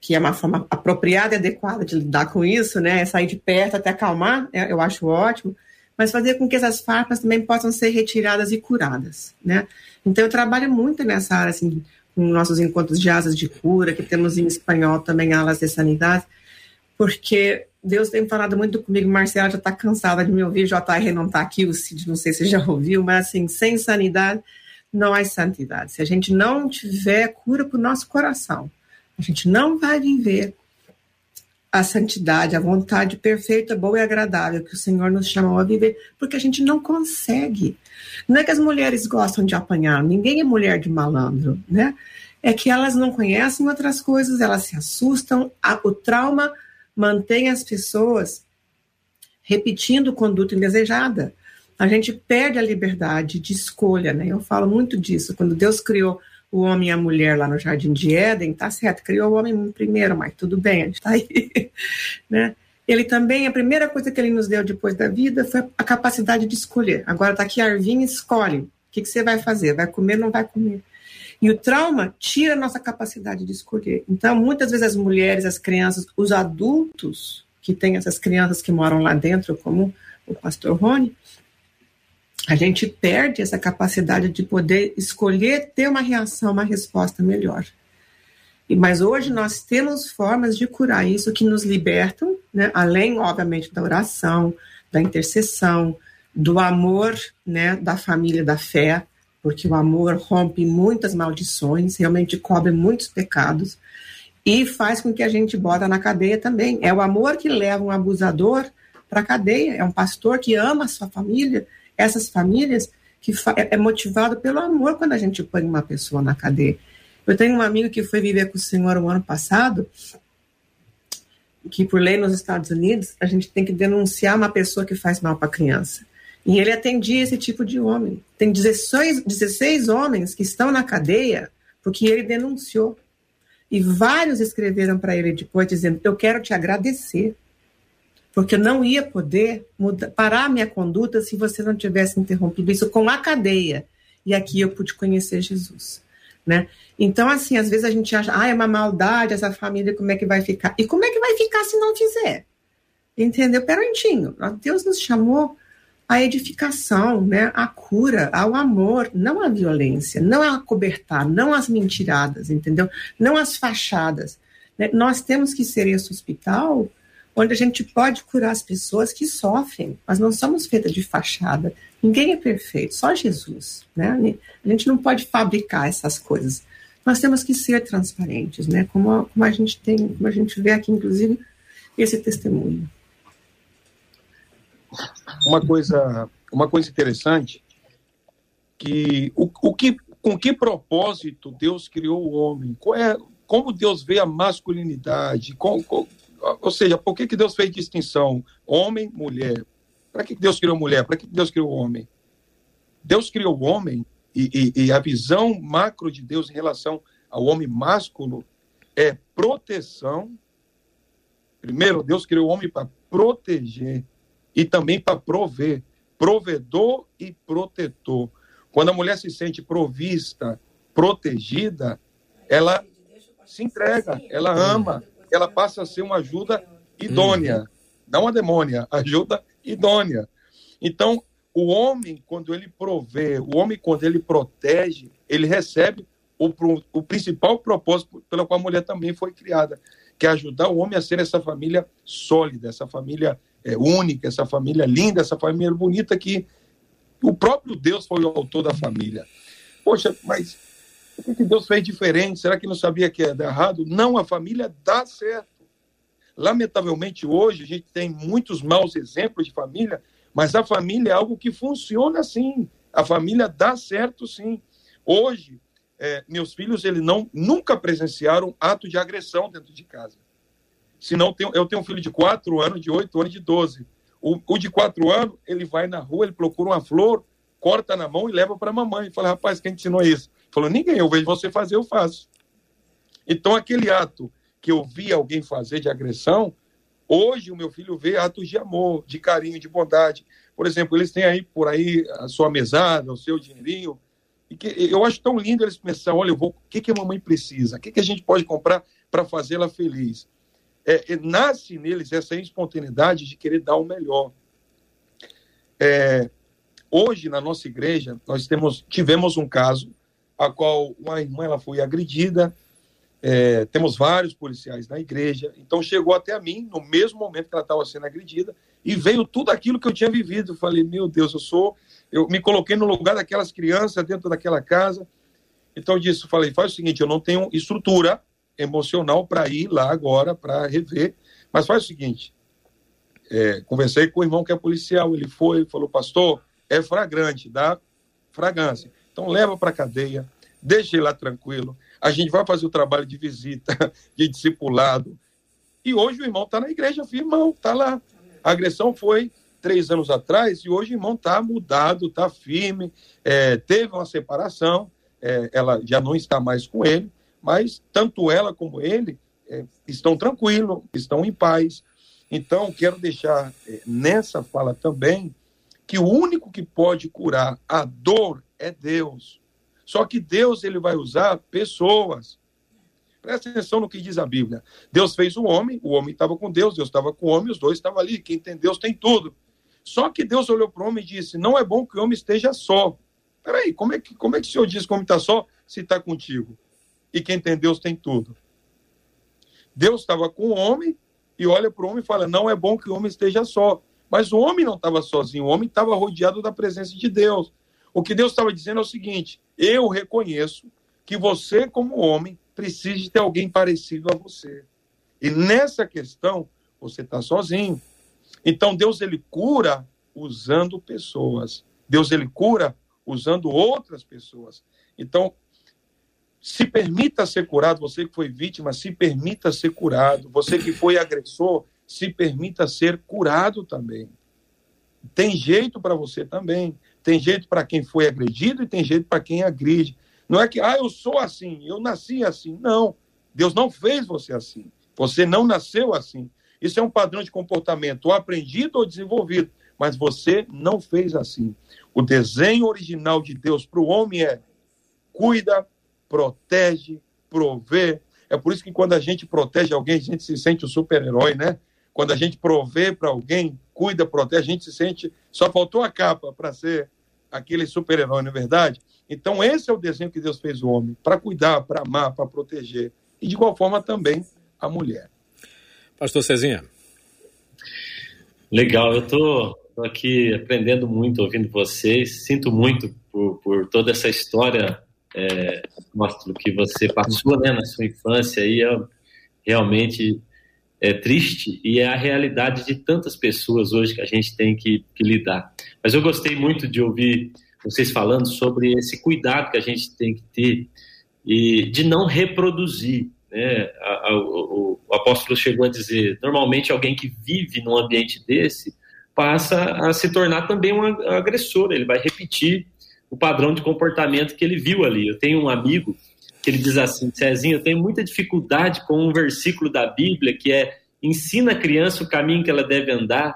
que é uma forma apropriada e adequada de lidar com isso, né, é sair de perto até acalmar, é, eu acho ótimo, mas fazer com que essas farpas também possam ser retiradas e curadas, né? Então eu trabalho muito nessa área assim, com nossos encontros de asas de cura, que temos em espanhol também alas de sanidade, porque Deus tem falado muito comigo, Marcela já está cansada de me ouvir, JR não está aqui, o Cid não sei se já ouviu, mas assim, sem sanidade não há santidade. Se a gente não tiver cura para o nosso coração, a gente não vai viver a santidade, a vontade perfeita, boa e agradável que o Senhor nos chamou a viver, porque a gente não consegue. Não é que as mulheres gostam de apanhar, ninguém é mulher de malandro, né? É que elas não conhecem outras coisas, elas se assustam, o trauma mantém as pessoas repetindo conduta indesejada. A gente perde a liberdade de escolha, né? Eu falo muito disso. Quando Deus criou o homem e a mulher lá no Jardim de Éden, tá certo, criou o homem primeiro, mas tudo bem, a gente tá aí, <laughs> né? Ele também, a primeira coisa que ele nos deu depois da vida foi a capacidade de escolher. Agora tá aqui a Arvinha, escolhe. O que, que você vai fazer? Vai comer ou não vai comer? E o trauma tira a nossa capacidade de escolher. Então, muitas vezes as mulheres, as crianças, os adultos que têm essas crianças que moram lá dentro, como o pastor Rony, a gente perde essa capacidade de poder escolher ter uma reação, uma resposta melhor. Mas hoje nós temos formas de curar isso que nos libertam, né? além, obviamente, da oração, da intercessão, do amor, né, da família, da fé, porque o amor rompe muitas maldições, realmente cobre muitos pecados e faz com que a gente bota na cadeia também. É o amor que leva um abusador para a cadeia, é um pastor que ama a sua família, essas famílias que é, é motivado pelo amor quando a gente põe uma pessoa na cadeia. Eu tenho um amigo que foi viver com o senhor o ano passado, que por lei nos Estados Unidos, a gente tem que denunciar uma pessoa que faz mal para a criança. E ele atendia esse tipo de homem. Tem 16, 16 homens que estão na cadeia porque ele denunciou. E vários escreveram para ele depois dizendo: Eu quero te agradecer, porque eu não ia poder mudar, parar minha conduta se você não tivesse interrompido isso com a cadeia. E aqui eu pude conhecer Jesus. Né? Então, assim, às vezes a gente acha, ah, é uma maldade essa família, como é que vai ficar? E como é que vai ficar se não fizer? Entendeu? Perantinho, Deus nos chamou à edificação, né? à cura, ao amor, não à violência, não a cobertar, não às mentiradas, entendeu? Não às fachadas. Né? Nós temos que ser esse hospital onde a gente pode curar as pessoas que sofrem. Nós não somos feitas de fachada. Ninguém é perfeito, só Jesus. Né? A gente não pode fabricar essas coisas. Nós temos que ser transparentes, né? Como, como a gente tem, como a gente vê aqui, inclusive, esse testemunho. Uma coisa, uma coisa interessante que o, o que com que propósito Deus criou o homem? Qual é, como Deus vê a masculinidade? Com, ou seja, por que, que Deus fez distinção homem, mulher? Para que Deus criou mulher? Para que Deus criou homem? Deus criou o homem e, e, e, a visão macro de Deus em relação ao homem másculo é proteção. Primeiro, Deus criou o homem para proteger e também para prover. Provedor e protetor. Quando a mulher se sente provista, protegida, ela se entrega, ela ama, ela passa a ser uma ajuda idônea, uhum. não uma demônia, ajuda idônea. Então, o homem, quando ele provê, o homem, quando ele protege, ele recebe o, o principal propósito pelo qual a mulher também foi criada, que é ajudar o homem a ser essa família sólida, essa família é, única, essa família linda, essa família bonita que o próprio Deus foi o autor da família. Poxa, mas o que Deus fez diferente? Será que não sabia que dar errado? Não, a família dá certo. Lamentavelmente, hoje, a gente tem muitos maus exemplos de família, mas a família é algo que funciona assim. A família dá certo, sim. Hoje, é, meus filhos eles não nunca presenciaram ato de agressão dentro de casa. Se não, eu tenho um filho de 4 anos, de 8 anos, de 12. O, o de 4 anos, ele vai na rua, ele procura uma flor, corta na mão e leva para a mamãe. Fala, rapaz, quem ensinou isso? Falou, ninguém, eu vejo você fazer, eu faço. Então, aquele ato que eu vi alguém fazer de agressão, hoje o meu filho vê atos de amor, de carinho, de bondade. Por exemplo, eles têm aí por aí a sua mesada, o seu dinheirinho. E que eu acho tão lindo eles pensar, olha, eu vou, o que, que a mamãe precisa? O que, que a gente pode comprar para fazê-la feliz? É, é, nasce neles essa espontaneidade de querer dar o melhor. É, hoje, na nossa igreja, nós temos, tivemos um caso a qual uma irmã ela foi agredida, é, temos vários policiais na igreja, então chegou até a mim, no mesmo momento que ela estava sendo agredida, e veio tudo aquilo que eu tinha vivido. Eu falei, meu Deus, eu sou. Eu me coloquei no lugar daquelas crianças dentro daquela casa. Então, eu disse, falei, faz o seguinte: eu não tenho estrutura emocional para ir lá agora para rever. Mas faz o seguinte: é, conversei com o irmão que é policial, ele foi, falou, pastor, é flagrante, dá fragrância. Então leva para a cadeia, deixa ele lá tranquilo. A gente vai fazer o trabalho de visita, <laughs> de discipulado. E hoje o irmão está na igreja, irmão, está lá. A agressão foi três anos atrás e hoje o irmão está mudado, está firme, é, teve uma separação, é, ela já não está mais com ele, mas tanto ela como ele é, estão tranquilos, estão em paz. Então, quero deixar é, nessa fala também que o único que pode curar a dor é Deus. Só que Deus ele vai usar pessoas. Presta atenção no que diz a Bíblia. Deus fez o homem, o homem estava com Deus, Deus estava com o homem, os dois estavam ali. Quem tem Deus tem tudo. Só que Deus olhou para o homem e disse: Não é bom que o homem esteja só. Peraí, como é que, como é que o Senhor diz que o homem está só se está contigo? E quem tem Deus tem tudo. Deus estava com o homem e olha para o homem e fala: Não é bom que o homem esteja só. Mas o homem não estava sozinho, o homem estava rodeado da presença de Deus. O que Deus estava dizendo é o seguinte: eu reconheço que você, como homem, precisa ter alguém parecido a você. E nessa questão, você está sozinho. Então, Deus ele cura usando pessoas. Deus ele cura usando outras pessoas. Então, se permita ser curado, você que foi vítima, se permita ser curado. Você que foi agressor, se permita ser curado também. Tem jeito para você também. Tem jeito para quem foi agredido e tem jeito para quem agride. Não é que, ah, eu sou assim, eu nasci assim. Não. Deus não fez você assim. Você não nasceu assim. Isso é um padrão de comportamento, ou aprendido ou desenvolvido, mas você não fez assim. O desenho original de Deus para o homem é cuida, protege, provê. É por isso que quando a gente protege alguém, a gente se sente o um super-herói, né? Quando a gente provê para alguém, cuida, protege, a gente se sente. Só faltou a capa para ser aquele super-herói, não é verdade? Então, esse é o desenho que Deus fez o homem, para cuidar, para amar, para proteger. E de igual forma também a mulher. Pastor Cezinha. Legal, eu estou aqui aprendendo muito ouvindo vocês. Sinto muito por, por toda essa história, é, que você passou né, na sua infância. E é realmente é triste e é a realidade de tantas pessoas hoje que a gente tem que, que, lidar. Mas eu gostei muito de ouvir vocês falando sobre esse cuidado que a gente tem que ter e de não reproduzir. Né? A, a, o, o, apóstolo chegou a dizer: normalmente alguém que vive num ambiente desse passa a se tornar também um agressor, ele vai repetir o padrão de comportamento que ele viu ali. Eu tenho um amigo que ele diz assim: Cezinho, eu tenho muita dificuldade com um versículo da Bíblia que é ensina a criança o caminho que ela deve andar,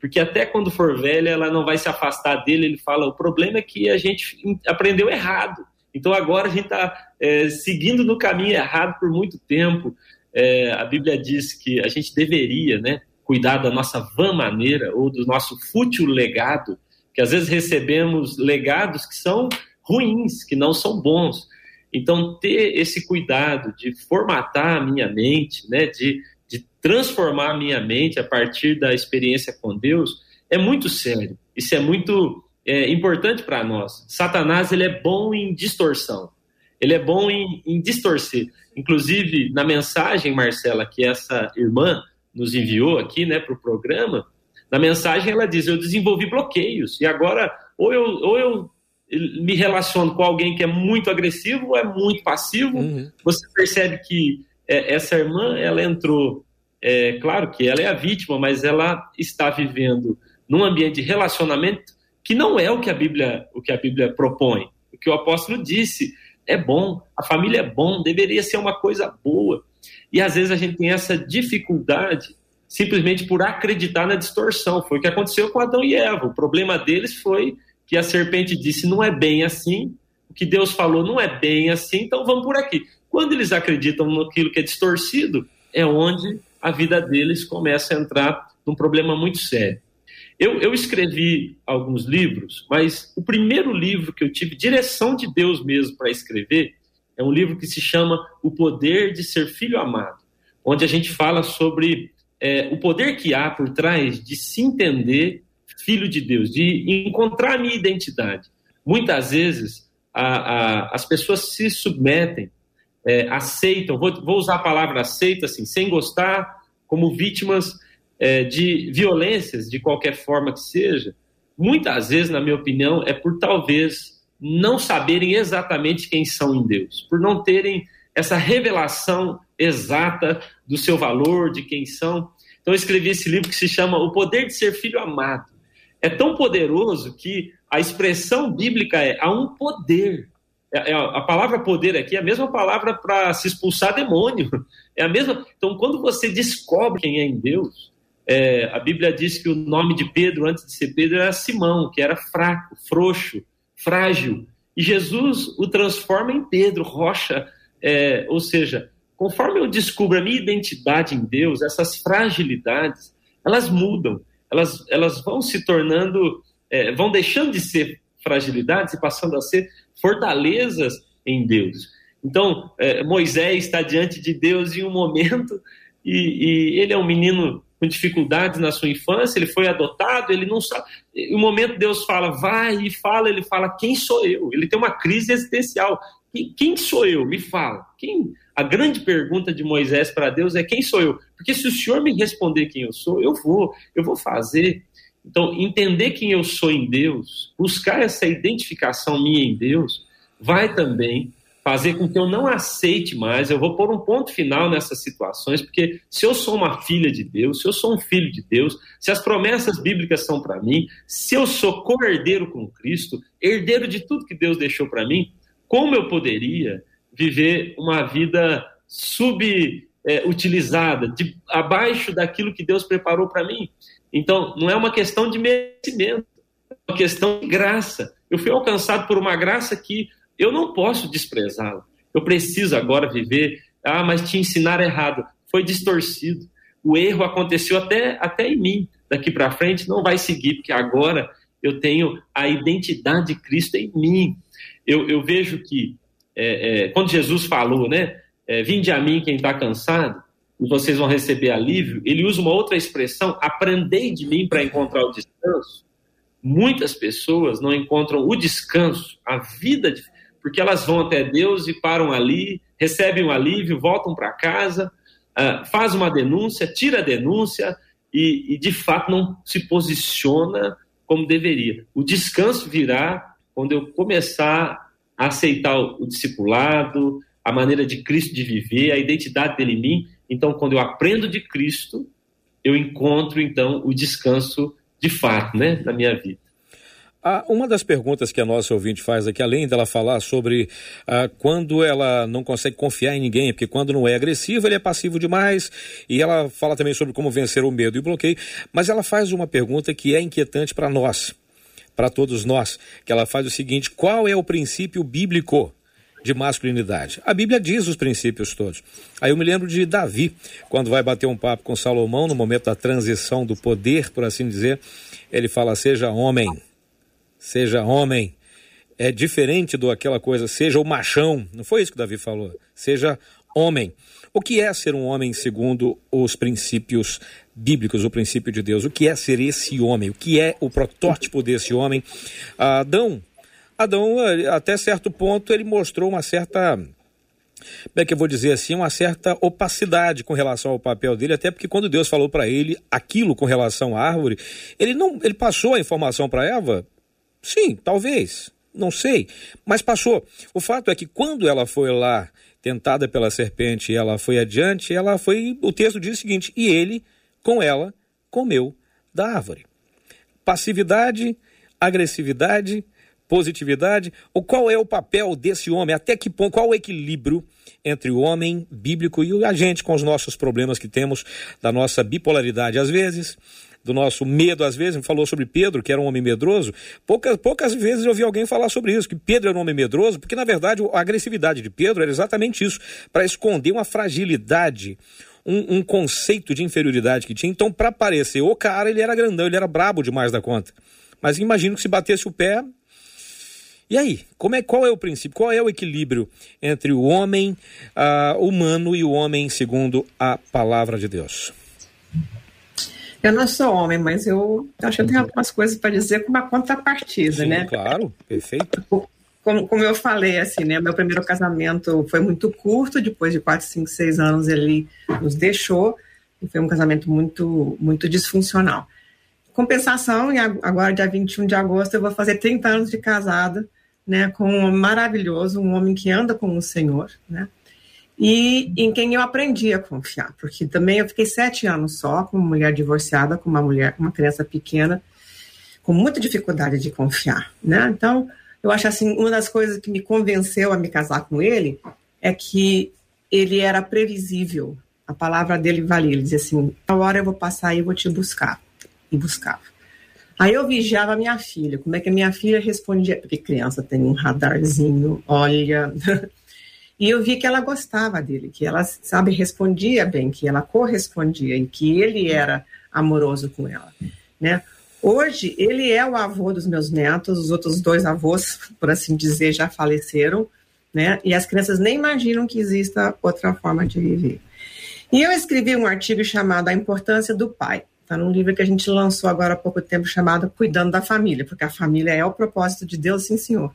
porque até quando for velha ela não vai se afastar dele. Ele fala: o problema é que a gente aprendeu errado. Então agora a gente está é, seguindo no caminho errado por muito tempo. É, a Bíblia diz que a gente deveria, né, cuidar da nossa vã maneira ou do nosso fútil legado, que às vezes recebemos legados que são ruins, que não são bons. Então, ter esse cuidado de formatar a minha mente, né, de, de transformar a minha mente a partir da experiência com Deus, é muito sério. Isso é muito é, importante para nós. Satanás ele é bom em distorção. Ele é bom em, em distorcer. Inclusive, na mensagem, Marcela, que essa irmã nos enviou aqui né, para o programa, na mensagem ela diz: Eu desenvolvi bloqueios e agora ou eu, ou eu me relaciono com alguém que é muito agressivo ou é muito passivo, uhum. você percebe que é, essa irmã, ela entrou, é, claro que ela é a vítima, mas ela está vivendo num ambiente de relacionamento que não é o que a Bíblia, o que a Bíblia propõe. O que o apóstolo disse é bom, a família é bom, deveria ser uma coisa boa. E às vezes a gente tem essa dificuldade simplesmente por acreditar na distorção. Foi o que aconteceu com Adão e Eva. O problema deles foi que a serpente disse não é bem assim, o que Deus falou não é bem assim, então vamos por aqui. Quando eles acreditam naquilo que é distorcido, é onde a vida deles começa a entrar num problema muito sério. Eu, eu escrevi alguns livros, mas o primeiro livro que eu tive direção de Deus mesmo para escrever é um livro que se chama O Poder de Ser Filho Amado, onde a gente fala sobre é, o poder que há por trás de se entender filho de Deus, de encontrar a minha identidade. Muitas vezes a, a, as pessoas se submetem, é, aceitam, vou, vou, usar a palavra aceita assim, sem gostar, como vítimas é, de violências de qualquer forma que seja. Muitas vezes, na minha opinião, é por talvez não saberem exatamente quem são em Deus, por não terem essa revelação exata do seu valor, de quem são. Então, eu escrevi esse livro que se chama O Poder de Ser Filho Amado é tão poderoso que a expressão bíblica é há um poder. É, é, a palavra poder aqui é a mesma palavra para se expulsar demônio. É a mesma. Então, quando você descobre quem é em Deus, é, a Bíblia diz que o nome de Pedro, antes de ser Pedro, era Simão, que era fraco, frouxo, frágil. E Jesus o transforma em Pedro, rocha. É, ou seja, conforme eu descubro a minha identidade em Deus, essas fragilidades, elas mudam elas, elas vão se tornando, é, vão deixando de ser fragilidades e passando a ser fortalezas em Deus. Então, é, Moisés está diante de Deus em um momento e, e, ele é um menino com dificuldades na sua infância, ele foi adotado, ele não sabe. Em um momento Deus fala, vai e fala, ele fala, quem sou eu? Ele tem uma crise existencial. Quem, sou eu? Me fala. Quem? A grande pergunta de Moisés para Deus é quem sou eu? Porque se o Senhor me responder quem eu sou, eu vou, eu vou fazer. Então, entender quem eu sou em Deus, buscar essa identificação minha em Deus, vai também fazer com que eu não aceite mais, eu vou pôr um ponto final nessas situações, porque se eu sou uma filha de Deus, se eu sou um filho de Deus, se as promessas bíblicas são para mim, se eu sou co-herdeiro com Cristo, herdeiro de tudo que Deus deixou para mim, como eu poderia viver uma vida subutilizada, é, abaixo daquilo que Deus preparou para mim? Então, não é uma questão de merecimento, é uma questão de graça. Eu fui alcançado por uma graça que eu não posso desprezá-la. Eu preciso agora viver. Ah, mas te ensinar errado. Foi distorcido. O erro aconteceu até, até em mim. Daqui para frente não vai seguir, porque agora eu tenho a identidade de Cristo em mim. Eu, eu vejo que é, é, quando Jesus falou, né? É, Vinde a mim quem está cansado, e vocês vão receber alívio. Ele usa uma outra expressão: aprendei de mim para encontrar o descanso. Muitas pessoas não encontram o descanso, a vida de porque elas vão até Deus e param ali, recebem um alívio, voltam para casa, uh, faz uma denúncia, tira a denúncia e, e, de fato não se posiciona como deveria. O descanso virá quando eu começar a aceitar o discipulado, a maneira de Cristo de viver, a identidade dele em mim. Então, quando eu aprendo de Cristo, eu encontro então o descanso de fato, né, na minha vida. Ah, uma das perguntas que a nossa ouvinte faz aqui, além dela falar sobre ah, quando ela não consegue confiar em ninguém, porque quando não é agressivo, ele é passivo demais, e ela fala também sobre como vencer o medo e o bloqueio, mas ela faz uma pergunta que é inquietante para nós, para todos nós, que ela faz o seguinte: qual é o princípio bíblico? de masculinidade. A Bíblia diz os princípios todos. Aí eu me lembro de Davi, quando vai bater um papo com Salomão, no momento da transição do poder, por assim dizer, ele fala: seja homem seja homem, é diferente do aquela coisa, seja o machão. Não foi isso que Davi falou. Seja homem. O que é ser um homem segundo os princípios bíblicos, o princípio de Deus? O que é ser esse homem? O que é o protótipo desse homem? Adão, Adão, até certo ponto, ele mostrou uma certa como é que eu vou dizer assim, uma certa opacidade com relação ao papel dele, até porque quando Deus falou para ele aquilo com relação à árvore, ele não, ele passou a informação para Eva Sim, talvez, não sei, mas passou. O fato é que quando ela foi lá tentada pela serpente ela foi adiante, ela foi, o texto diz o seguinte: "E ele com ela comeu da árvore". Passividade, agressividade, positividade, ou qual é o papel desse homem? Até que ponto, qual o equilíbrio entre o homem bíblico e a gente com os nossos problemas que temos da nossa bipolaridade às vezes, do nosso medo, às vezes, falou sobre Pedro, que era um homem medroso. Poucas, poucas vezes eu ouvi alguém falar sobre isso, que Pedro era um homem medroso, porque na verdade a agressividade de Pedro era exatamente isso para esconder uma fragilidade. Um, um, conceito de inferioridade que tinha. Então, para parecer o cara, ele era grandão, ele era brabo demais da conta. Mas imagino que se batesse o pé. E aí, como é, qual é o princípio? Qual é o equilíbrio entre o homem uh, humano e o homem segundo a palavra de Deus? Eu não sou homem, mas eu acho que eu tenho algumas coisas para dizer com uma contrapartida, Sim, né? Claro, perfeito. Como, como eu falei, assim, né? Meu primeiro casamento foi muito curto, depois de 4, 5, 6 anos ele nos deixou, e foi um casamento muito, muito disfuncional. Compensação, agora, dia 21 de agosto, eu vou fazer 30 anos de casada, né? Com um maravilhoso, um homem que anda com o Senhor, né? e em quem eu aprendi a confiar, porque também eu fiquei sete anos só com uma mulher divorciada, com uma mulher, uma criança pequena, com muita dificuldade de confiar, né? Então, eu acho assim, uma das coisas que me convenceu a me casar com ele é que ele era previsível. A palavra dele valia. Ele dizia assim: a hora eu vou passar e eu vou te buscar. E buscava. Aí eu vigiava a minha filha, como é que a minha filha respondia, porque criança tem um radarzinho, olha, <laughs> E eu vi que ela gostava dele, que ela, sabe, respondia bem, que ela correspondia e que ele era amoroso com ela. né? Hoje, ele é o avô dos meus netos, os outros dois avós, por assim dizer, já faleceram, né? E as crianças nem imaginam que exista outra forma de viver. E eu escrevi um artigo chamado A Importância do Pai. Está num livro que a gente lançou agora há pouco tempo chamado Cuidando da Família, porque a família é o propósito de Deus, sim, senhor.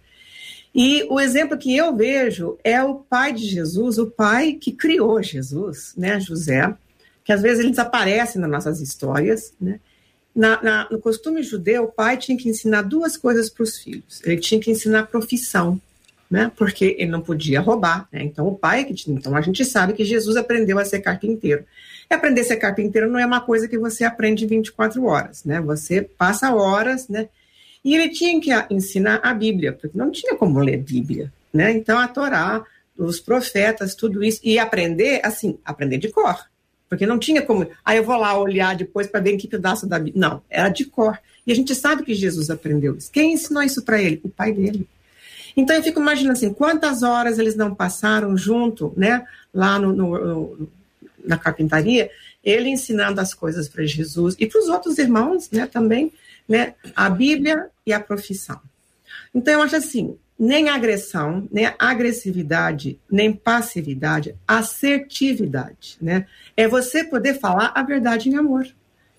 E o exemplo que eu vejo é o pai de Jesus, o pai que criou Jesus, né, José, que às vezes ele desaparece nas nossas histórias, né? Na, na, no costume judeu, o pai tinha que ensinar duas coisas para os filhos. Ele tinha que ensinar profissão, né? Porque ele não podia roubar, né? Então o pai que tinha, então a gente sabe que Jesus aprendeu a ser carpinteiro. E aprender a ser carpinteiro não é uma coisa que você aprende 24 horas, né? Você passa horas, né? E ele tinha que ensinar a Bíblia, porque não tinha como ler Bíblia, né? Então a Torá, os profetas, tudo isso e aprender assim, aprender de cor. Porque não tinha como, ah, eu vou lá olhar depois para ver em que pedaço da. Não, era de cor. E a gente sabe que Jesus aprendeu isso. Quem ensinou isso para ele? O pai dele. Então eu fico imaginando assim, quantas horas eles não passaram junto, né, lá no, no, no na carpintaria, ele ensinando as coisas para Jesus e para os outros irmãos, né, também, né, a Bíblia e a profissão. Então eu acho assim, nem agressão, nem agressividade, nem passividade, assertividade, né? É você poder falar a verdade em amor.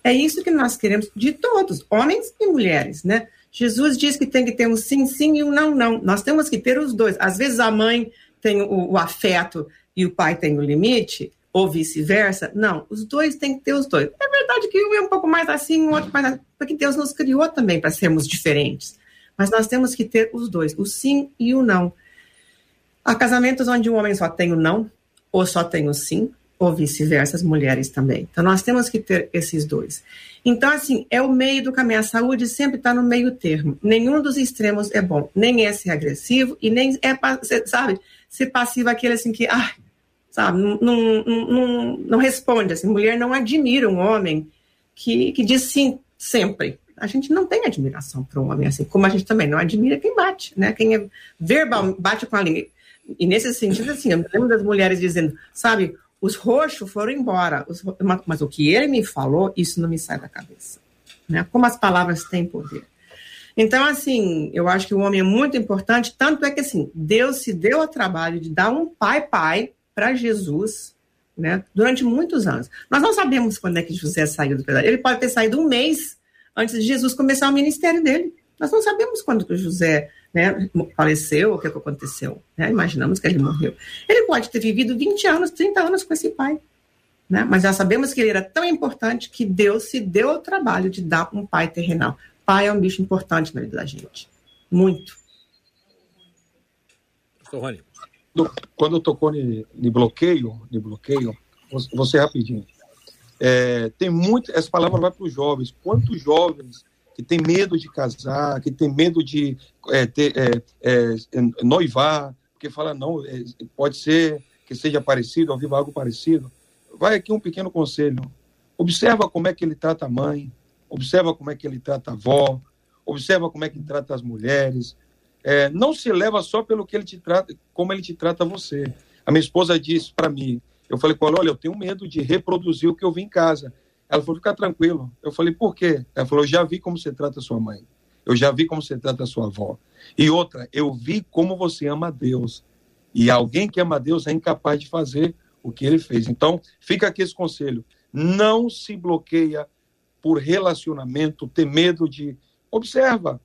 É isso que nós queremos de todos, homens e mulheres, né? Jesus diz que tem que ter um sim, sim e um não, não. Nós temos que ter os dois. Às vezes a mãe tem o, o afeto e o pai tem o limite, ou vice-versa. Não, os dois têm que ter os dois. É verdade que um é um pouco mais assim, o outro mais assim, porque Deus nos criou também para sermos diferentes. Mas nós temos que ter os dois, o sim e o não. Há casamentos onde o homem só tem o não, ou só tem o sim, ou vice-versa, as mulheres também. Então nós temos que ter esses dois. Então, assim, é o meio do caminho. A saúde sempre está no meio termo. Nenhum dos extremos é bom. Nem é ser agressivo e nem é, sabe, ser passivo aquele assim que, ah, sabe, não, não, não, não responde. Assim, mulher não admira um homem que, que diz sim sempre. A gente não tem admiração para um homem assim, como a gente também não admira quem bate, né? Quem é verbal, bate com a língua. E nesse sentido, assim, eu lembro das mulheres dizendo, sabe, os roxos foram embora, os, mas o que ele me falou, isso não me sai da cabeça. Né? Como as palavras têm poder. Então, assim, eu acho que o homem é muito importante, tanto é que, assim, Deus se deu ao trabalho de dar um pai-pai para Jesus, né, durante muitos anos. Nós não sabemos quando é que José saiu do pedaço. Ele pode ter saído um mês antes de Jesus começar o ministério dele. Nós não sabemos quando que José né, faleceu, o que, que aconteceu. Né? Imaginamos que ele morreu. Ele pode ter vivido 20 anos, 30 anos com esse pai. Né? Mas já sabemos que ele era tão importante que Deus se deu ao trabalho de dar um pai terrenal. Pai é um bicho importante na vida da gente. Muito. Rony. Quando tocou de bloqueio, de bloqueio, você rapidinho. É, tem muito, essa palavra vai para os jovens. Quantos jovens que tem medo de casar, que tem medo de é, ter, é, é, noivar, porque fala, não, é, pode ser que seja parecido, ou viva algo parecido. Vai aqui um pequeno conselho. Observa como é que ele trata a mãe, observa como é que ele trata a avó, observa como é que ele trata as mulheres. É, não se leva só pelo que ele te trata, como ele te trata você. A minha esposa disse para mim, eu falei com ela, olha, eu tenho medo de reproduzir o que eu vi em casa. Ela falou, fica tranquilo. Eu falei, por quê? Ela falou, eu já vi como você trata sua mãe. Eu já vi como você trata sua avó. E outra, eu vi como você ama a Deus. E alguém que ama a Deus é incapaz de fazer o que ele fez. Então, fica aqui esse conselho. Não se bloqueia por relacionamento, ter medo de. Observa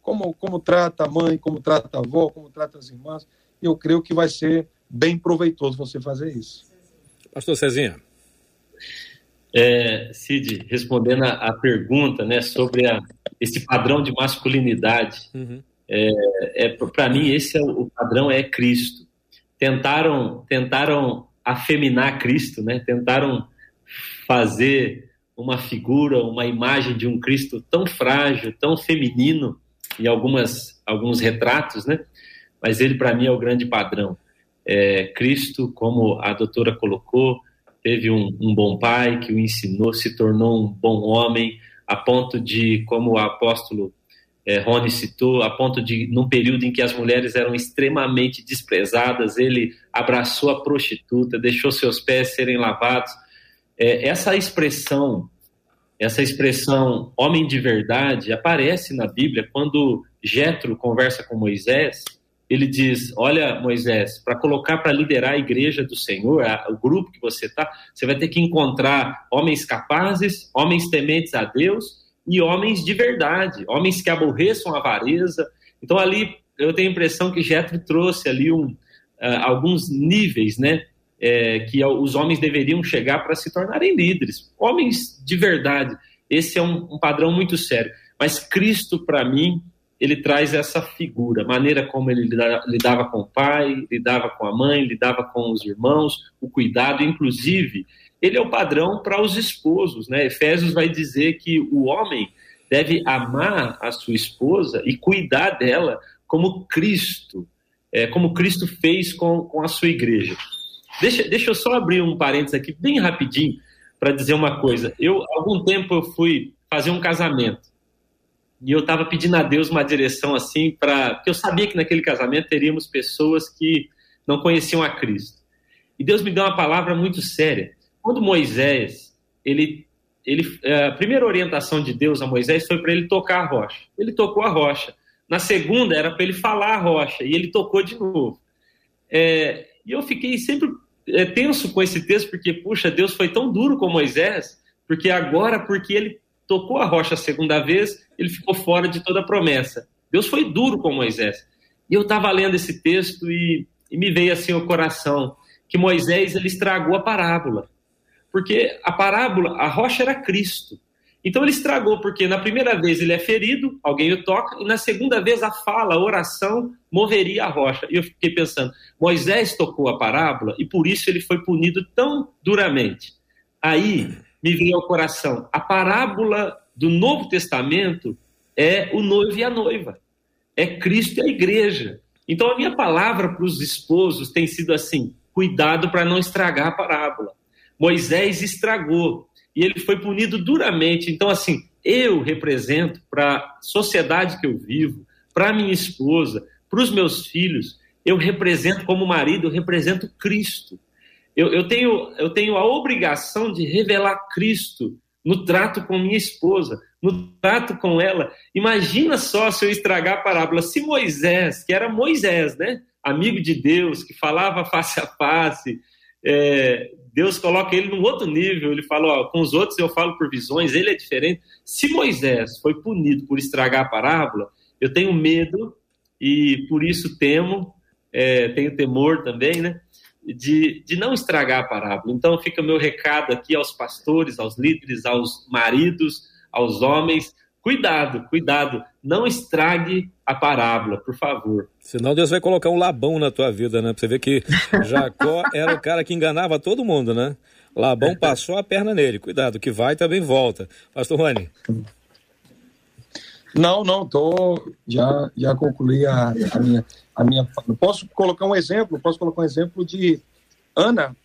como, como trata a mãe, como trata a avó, como trata as irmãs. Eu creio que vai ser bem proveitoso você fazer isso. Pastor Cezinha. É, Cid, respondendo a, pergunta né, sobre a, esse padrão de masculinidade, uhum. é, é para mim esse é o, o, padrão é Cristo. Tentaram, tentaram afeminar Cristo, né? Tentaram fazer uma figura, uma imagem de um Cristo tão frágil, tão feminino em algumas alguns retratos, né? Mas ele para mim é o grande padrão. É, Cristo, como a doutora colocou, teve um, um, bom pai que o ensinou, se tornou um bom homem, a ponto de, como o apóstolo é, Rony citou, a ponto de, num período em que as mulheres eram extremamente desprezadas, ele abraçou a prostituta, deixou seus pés serem lavados. É, essa expressão essa expressão homem de verdade aparece na Bíblia quando Jetro conversa com Moisés. Ele diz: Olha, Moisés, para colocar para liderar a igreja do Senhor, a, o grupo que você está, você vai ter que encontrar homens capazes, homens tementes a Deus e homens de verdade, homens que aborreçam a avareza. Então, ali, eu tenho a impressão que Jetro trouxe ali um, uh, alguns níveis, né? é, que os homens deveriam chegar para se tornarem líderes, homens de verdade. Esse é um, um padrão muito sério. Mas Cristo, para mim, ele traz essa figura, maneira como ele lidava com o pai, lidava com a mãe, lidava com os irmãos, o cuidado, inclusive, ele é o padrão para os esposos, né? Efésios vai dizer que o homem deve amar a sua esposa e cuidar dela como Cristo, é, como Cristo fez com, com a sua igreja. Deixa, deixa eu só abrir um parênteses aqui, bem rapidinho, para dizer uma coisa. Eu, algum tempo, eu fui fazer um casamento. E eu estava pedindo a Deus uma direção assim, para. Porque eu sabia que naquele casamento teríamos pessoas que não conheciam a Cristo. E Deus me deu uma palavra muito séria. Quando Moisés, ele. ele a primeira orientação de Deus a Moisés foi para ele tocar a rocha. Ele tocou a rocha. Na segunda era para ele falar a rocha. E ele tocou de novo. É, e eu fiquei sempre é tenso com esse texto, porque, puxa, Deus foi tão duro com Moisés, porque agora, porque ele tocou a rocha a segunda vez, ele ficou fora de toda a promessa. Deus foi duro com Moisés. E eu estava lendo esse texto e, e, me veio assim o coração que Moisés ele estragou a parábola. Porque a parábola, a rocha era Cristo. Então ele estragou, porque na primeira vez ele é ferido, alguém o toca, e na segunda vez a fala, a oração, moveria a rocha. E eu fiquei pensando, Moisés tocou a parábola e por isso ele foi punido tão duramente. Aí me veio ao coração, a parábola do Novo Testamento é o noivo e a noiva, é Cristo e a igreja. Então a minha palavra para os esposos tem sido assim: cuidado para não estragar a parábola. Moisés estragou, e ele foi punido duramente. Então, assim, eu represento para a sociedade que eu vivo, para minha esposa, para os meus filhos, eu represento como marido, eu represento Cristo. Eu, eu, tenho, eu tenho a obrigação de revelar Cristo no trato com minha esposa, no trato com ela. Imagina só se eu estragar a parábola. Se Moisés, que era Moisés, né? Amigo de Deus, que falava face a face, é, Deus coloca ele num outro nível. Ele fala: com os outros eu falo por visões, ele é diferente. Se Moisés foi punido por estragar a parábola, eu tenho medo e por isso temo, é, tenho temor também, né? De, de não estragar a parábola. Então fica o meu recado aqui aos pastores, aos líderes, aos maridos, aos homens. Cuidado, cuidado, não estrague a parábola, por favor. Senão Deus vai colocar um labão na tua vida, né? Pra você ver que Jacó <laughs> era o cara que enganava todo mundo, né? Labão passou a perna nele. Cuidado, que vai também volta. Pastor Rony. Não, não, tô já já concluí a, a minha a minha posso colocar um exemplo, posso colocar um exemplo de Ana,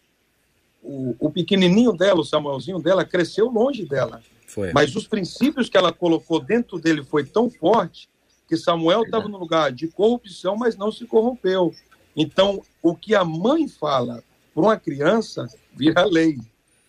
o, o pequenininho dela, o Samuelzinho dela cresceu longe dela. Foi. Mas os princípios que ela colocou dentro dele foi tão forte que Samuel estava no lugar de corrupção, mas não se corrompeu. Então, o que a mãe fala para uma criança vira lei.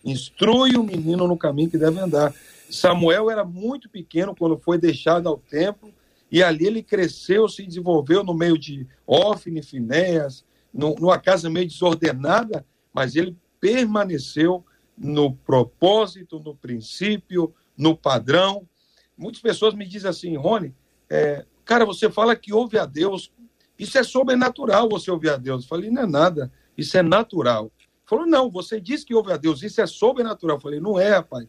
Instrui o menino no caminho que deve andar. Samuel era muito pequeno quando foi deixado ao templo, e ali ele cresceu, se desenvolveu no meio de Ofne, Finéas, numa casa meio desordenada, mas ele permaneceu no propósito, no princípio, no padrão. Muitas pessoas me dizem assim, Rony, é, cara, você fala que ouve a Deus, isso é sobrenatural você ouvir a Deus. Eu falei, não é nada, isso é natural. Falou, não, você diz que ouve a Deus, isso é sobrenatural. Eu falei, não é, rapaz.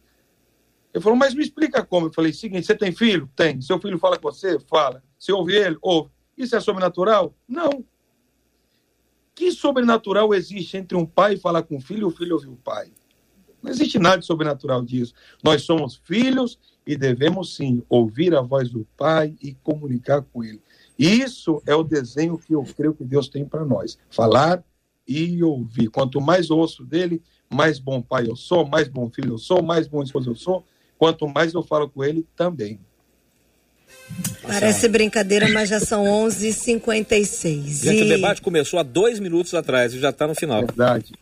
Ele falou, mas me explica como. Eu falei, seguinte, você tem filho? Tem. Seu filho fala com você? Fala. Você ouve ele? Ouve. Isso é sobrenatural? Não. Que sobrenatural existe entre um pai falar com o filho e o filho ouvir o pai? Não existe nada de sobrenatural disso. Nós somos filhos e devemos sim ouvir a voz do Pai e comunicar com Ele. Isso é o desenho que eu creio que Deus tem para nós: falar e ouvir. Quanto mais ouço dele, mais bom pai eu sou, mais bom filho eu sou, mais bom esposo eu sou. Quanto mais eu falo com ele, também. Parece brincadeira, mas já são 11h56. Gente, e... o debate começou há dois minutos atrás e já está no final. Verdade.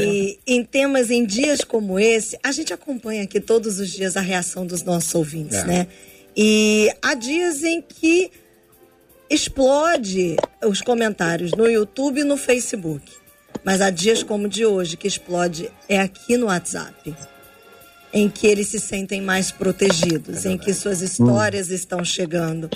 E em temas, em dias como esse, a gente acompanha aqui todos os dias a reação dos nossos ouvintes, é. né? E há dias em que explode os comentários no YouTube e no Facebook. Mas há dias como o de hoje que explode é aqui no WhatsApp em que eles se sentem mais protegidos, é em que suas histórias hum. estão chegando.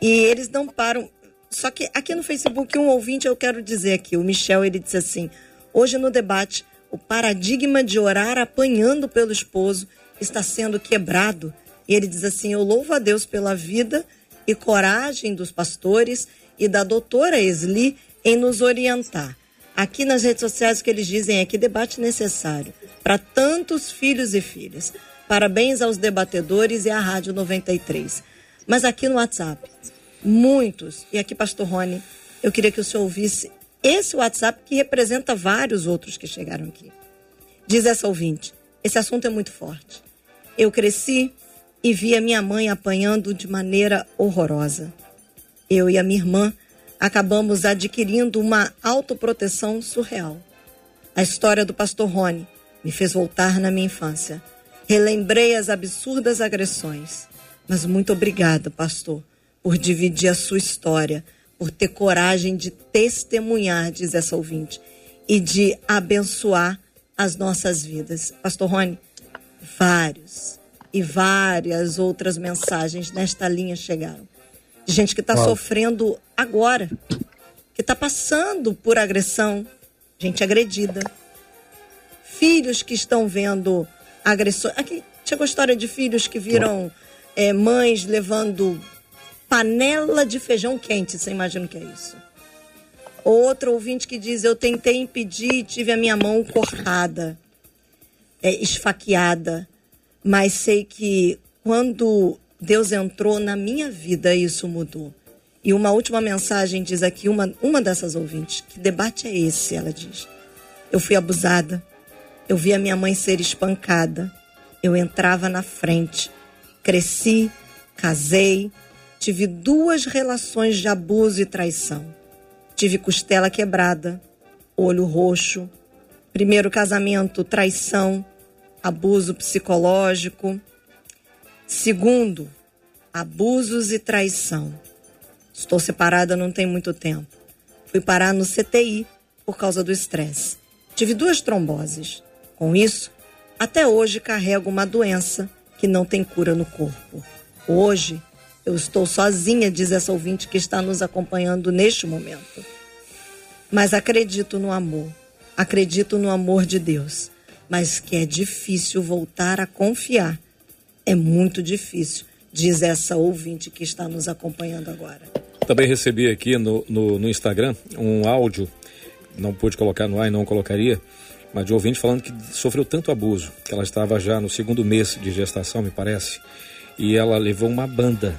E eles não param. Só que aqui no Facebook, um ouvinte, eu quero dizer aqui, o Michel, ele disse assim: hoje no debate, o paradigma de orar apanhando pelo esposo está sendo quebrado. E ele diz assim: eu louvo a Deus pela vida e coragem dos pastores e da doutora Esli em nos orientar. Aqui nas redes sociais o que eles dizem é que debate necessário para tantos filhos e filhas. Parabéns aos debatedores e à Rádio 93. Mas aqui no WhatsApp, muitos, e aqui, Pastor Rony, eu queria que o senhor ouvisse esse WhatsApp que representa vários outros que chegaram aqui. Diz essa ouvinte: esse assunto é muito forte. Eu cresci e vi a minha mãe apanhando de maneira horrorosa. Eu e a minha irmã acabamos adquirindo uma autoproteção surreal. A história do pastor Rony me fez voltar na minha infância. Relembrei as absurdas agressões. Mas muito obrigada, pastor, por dividir a sua história, por ter coragem de testemunhar, diz essa ouvinte, e de abençoar as nossas vidas. Pastor Rony, vários e várias outras mensagens nesta linha chegaram. De gente que está sofrendo agora, que está passando por agressão, gente agredida, filhos que estão vendo agressões. Aqui chegou a história de filhos que viram é, mães levando panela de feijão quente. Você imagina o que é isso? Outro ouvinte que diz: Eu tentei impedir e tive a minha mão cortada, é, esfaqueada, mas sei que quando Deus entrou na minha vida, isso mudou. E uma última mensagem diz aqui, uma, uma dessas ouvintes: Que debate é esse? Ela diz. Eu fui abusada, eu vi a minha mãe ser espancada. Eu entrava na frente. Cresci, casei, tive duas relações de abuso e traição. Tive costela quebrada, olho roxo. Primeiro casamento, traição, abuso psicológico. Segundo, abusos e traição. Estou separada não tem muito tempo. Fui parar no CTI por causa do estresse. Tive duas tromboses. Com isso, até hoje carrego uma doença que não tem cura no corpo. Hoje, eu estou sozinha, diz essa ouvinte que está nos acompanhando neste momento. Mas acredito no amor, acredito no amor de Deus, mas que é difícil voltar a confiar. É muito difícil, diz essa ouvinte que está nos acompanhando agora. Também recebi aqui no, no, no Instagram um áudio, não pude colocar no ar e não colocaria, mas de ouvinte falando que sofreu tanto abuso, que ela estava já no segundo mês de gestação, me parece, e ela levou uma banda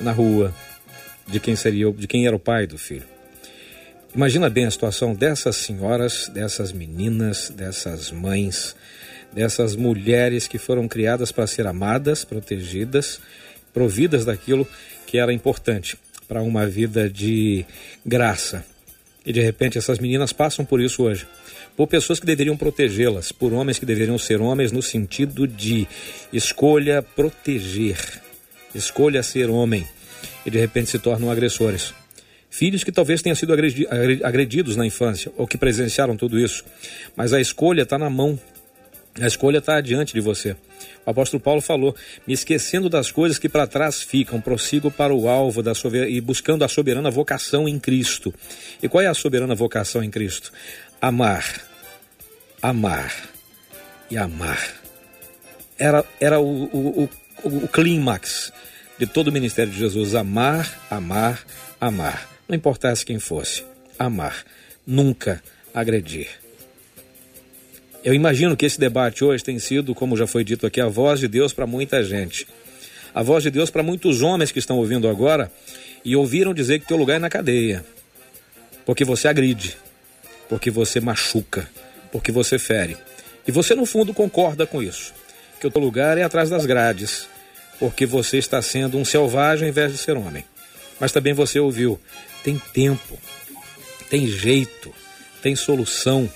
na rua de quem seria, de quem era o pai do filho. Imagina bem a situação dessas senhoras, dessas meninas, dessas mães, dessas mulheres que foram criadas para ser amadas, protegidas, providas daquilo que era importante para uma vida de graça. E de repente essas meninas passam por isso hoje por pessoas que deveriam protegê-las, por homens que deveriam ser homens no sentido de escolha proteger, escolha ser homem, e de repente se tornam agressores. Filhos que talvez tenham sido agredidos na infância ou que presenciaram tudo isso, mas a escolha está na mão, a escolha está adiante de você. O apóstolo Paulo falou: me esquecendo das coisas que para trás ficam, prossigo para o alvo da e buscando a soberana vocação em Cristo. E qual é a soberana vocação em Cristo? amar, amar e amar. Era, era o, o, o, o clímax de todo o ministério de Jesus: amar, amar, amar. Não importasse quem fosse, amar, nunca agredir. Eu imagino que esse debate hoje tem sido, como já foi dito aqui, a voz de Deus para muita gente. A voz de Deus para muitos homens que estão ouvindo agora e ouviram dizer que teu lugar é na cadeia, porque você agride porque você machuca, porque você fere. E você, no fundo, concorda com isso, que o teu lugar é atrás das grades, porque você está sendo um selvagem ao invés de ser homem. Mas também você ouviu: tem tempo, tem jeito, tem solução.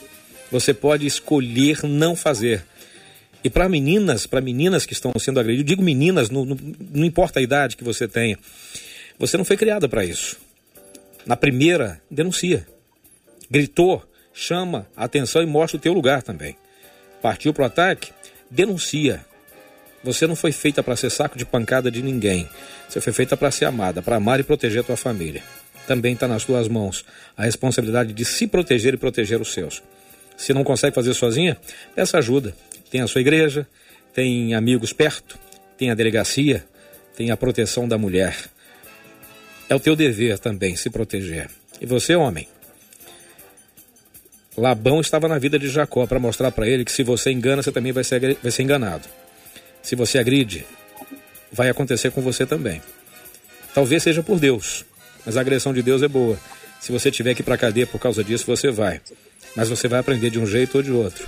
Você pode escolher não fazer. E para meninas, para meninas que estão sendo agredidas, digo meninas, não, não importa a idade que você tenha, você não foi criada para isso. Na primeira, denuncia. Gritou, chama a atenção e mostra o teu lugar também. Partiu para o ataque, denuncia. Você não foi feita para ser saco de pancada de ninguém. Você foi feita para ser amada, para amar e proteger a tua família. Também está nas tuas mãos a responsabilidade de se proteger e proteger os seus. Se não consegue fazer sozinha, peça ajuda. Tem a sua igreja, tem amigos perto, tem a delegacia, tem a proteção da mulher. É o teu dever também se proteger. E você, homem, Labão estava na vida de Jacó para mostrar para ele que se você engana, você também vai ser, vai ser enganado. Se você agride, vai acontecer com você também. Talvez seja por Deus, mas a agressão de Deus é boa. Se você tiver que ir para cadeia por causa disso, você vai. Mas você vai aprender de um jeito ou de outro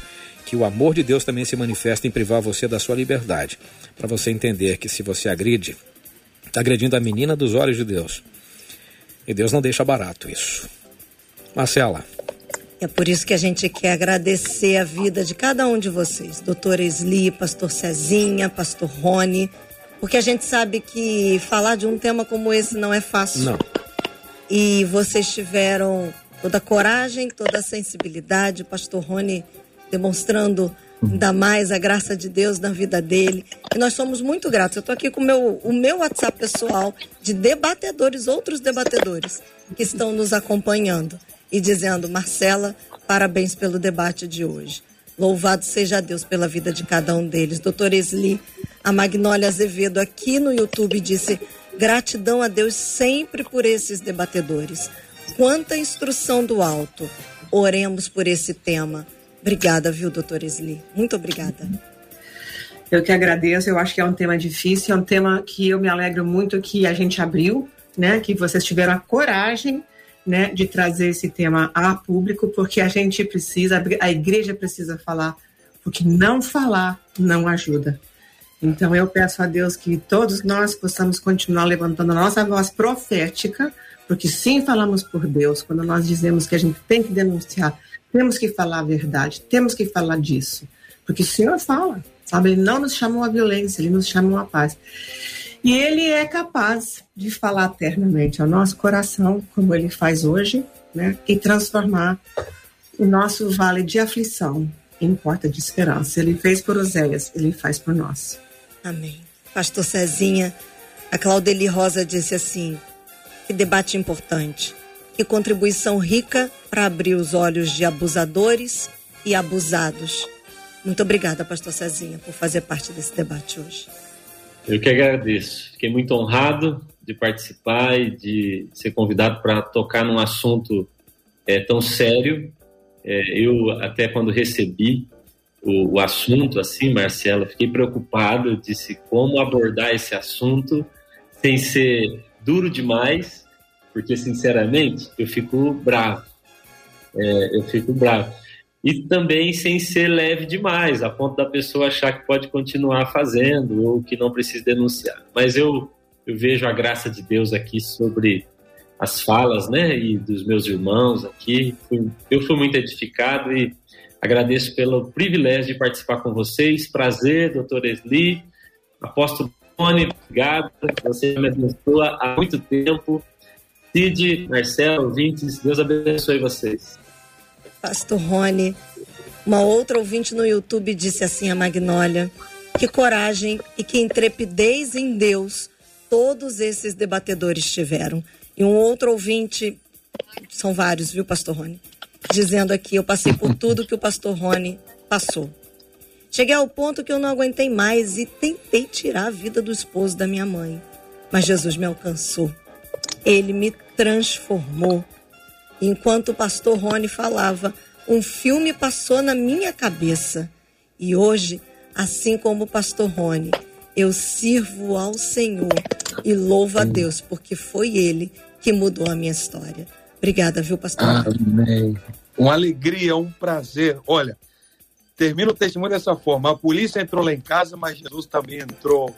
que o amor de Deus também se manifesta em privar você da sua liberdade, para você entender que se você agride, está agredindo a menina dos olhos de Deus. E Deus não deixa barato isso. Marcela. É por isso que a gente quer agradecer a vida de cada um de vocês, doutora Esli, pastor Cezinha, pastor Rony, porque a gente sabe que falar de um tema como esse não é fácil. Não. E vocês tiveram toda a coragem, toda a sensibilidade, o pastor Rony demonstrando ainda mais a graça de Deus na vida dele. E nós somos muito gratos. Eu estou aqui com o meu, o meu WhatsApp pessoal de debatedores, outros debatedores que estão nos acompanhando e dizendo: Marcela, parabéns pelo debate de hoje. Louvado seja Deus pela vida de cada um deles. Doutor Esli, a Magnólia Azevedo aqui no YouTube disse: gratidão a Deus sempre por esses debatedores. Quanta instrução do alto. Oremos por esse tema. Obrigada, viu, doutor Esli? Muito obrigada. Eu que agradeço. Eu acho que é um tema difícil, é um tema que eu me alegro muito que a gente abriu, né? Que vocês tiveram a coragem né, de trazer esse tema a público, porque a gente precisa, a igreja precisa falar, porque não falar não ajuda. Então eu peço a Deus que todos nós possamos continuar levantando a nossa voz profética, porque sim falamos por Deus, quando nós dizemos que a gente tem que denunciar, temos que falar a verdade, temos que falar disso, porque o Senhor fala, sabe? Ele não nos chamou à violência, ele nos chamou à paz. E ele é capaz de falar eternamente ao nosso coração, como ele faz hoje, né? e transformar o nosso vale de aflição em porta de esperança. Ele fez por Oséias, ele faz por nós. Amém. Pastor Cezinha, a Claudeli Rosa disse assim: que debate importante, que contribuição rica para abrir os olhos de abusadores e abusados. Muito obrigada, Pastor Cezinha, por fazer parte desse debate hoje. Eu que agradeço. Fiquei muito honrado de participar e de ser convidado para tocar num assunto é, tão sério. É, eu, até quando recebi o, o, assunto, assim, Marcela, fiquei preocupado, disse como abordar esse assunto sem ser duro demais, porque, sinceramente, eu fico bravo. É, eu fico bravo e também sem ser leve demais, a ponto da pessoa achar que pode continuar fazendo ou que não precisa denunciar. Mas eu, eu vejo a graça de Deus aqui sobre as falas, né, e dos meus irmãos aqui. Eu fui muito edificado e agradeço pelo privilégio de participar com vocês. Prazer, doutor Esli, apóstolo Tony, obrigado. Você me abençoa há muito tempo. Cid, Marcelo, ouvintes, Deus abençoe vocês. Pastor Rony. Uma outra ouvinte no YouTube disse assim a Magnólia: que coragem e que intrepidez em Deus todos esses debatedores tiveram. E um outro ouvinte, são vários, viu, Pastor Rony? Dizendo aqui: eu passei por tudo que o Pastor Rony passou. Cheguei ao ponto que eu não aguentei mais e tentei tirar a vida do esposo da minha mãe. Mas Jesus me alcançou. Ele me transformou Enquanto o pastor Rony falava, um filme passou na minha cabeça. E hoje, assim como o pastor Rony, eu sirvo ao Senhor e louvo a Deus, porque foi Ele que mudou a minha história. Obrigada, viu, pastor? Amém. Uma alegria, um prazer. Olha, termino o testemunho dessa forma. A polícia entrou lá em casa, mas Jesus também entrou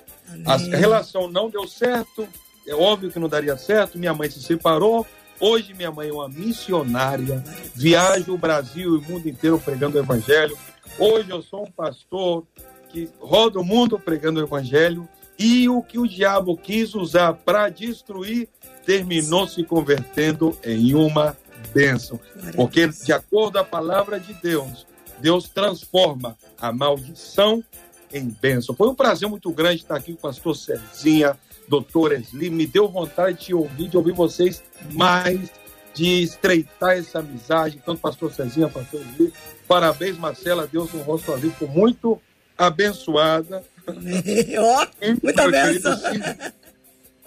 A relação não deu certo, é óbvio que não daria certo, minha mãe se separou. Hoje minha mãe é uma missionária, viaja o Brasil e o mundo inteiro pregando o evangelho. Hoje eu sou um pastor que roda o mundo pregando o evangelho e o que o diabo quis usar para destruir terminou se convertendo em uma bênção. Porque, de acordo com a palavra de Deus, Deus transforma a maldição em bênção. Foi um prazer muito grande estar aqui com o pastor Cezinha, doutor Esli. Me deu vontade de ouvir, de ouvir vocês mais, de estreitar essa amizade. Tanto pastor Cezinha, pastor Esli. Parabéns, Marcela. Deus honrou sua vida. Ficou muito abençoada. <laughs> Oh, muita bênção.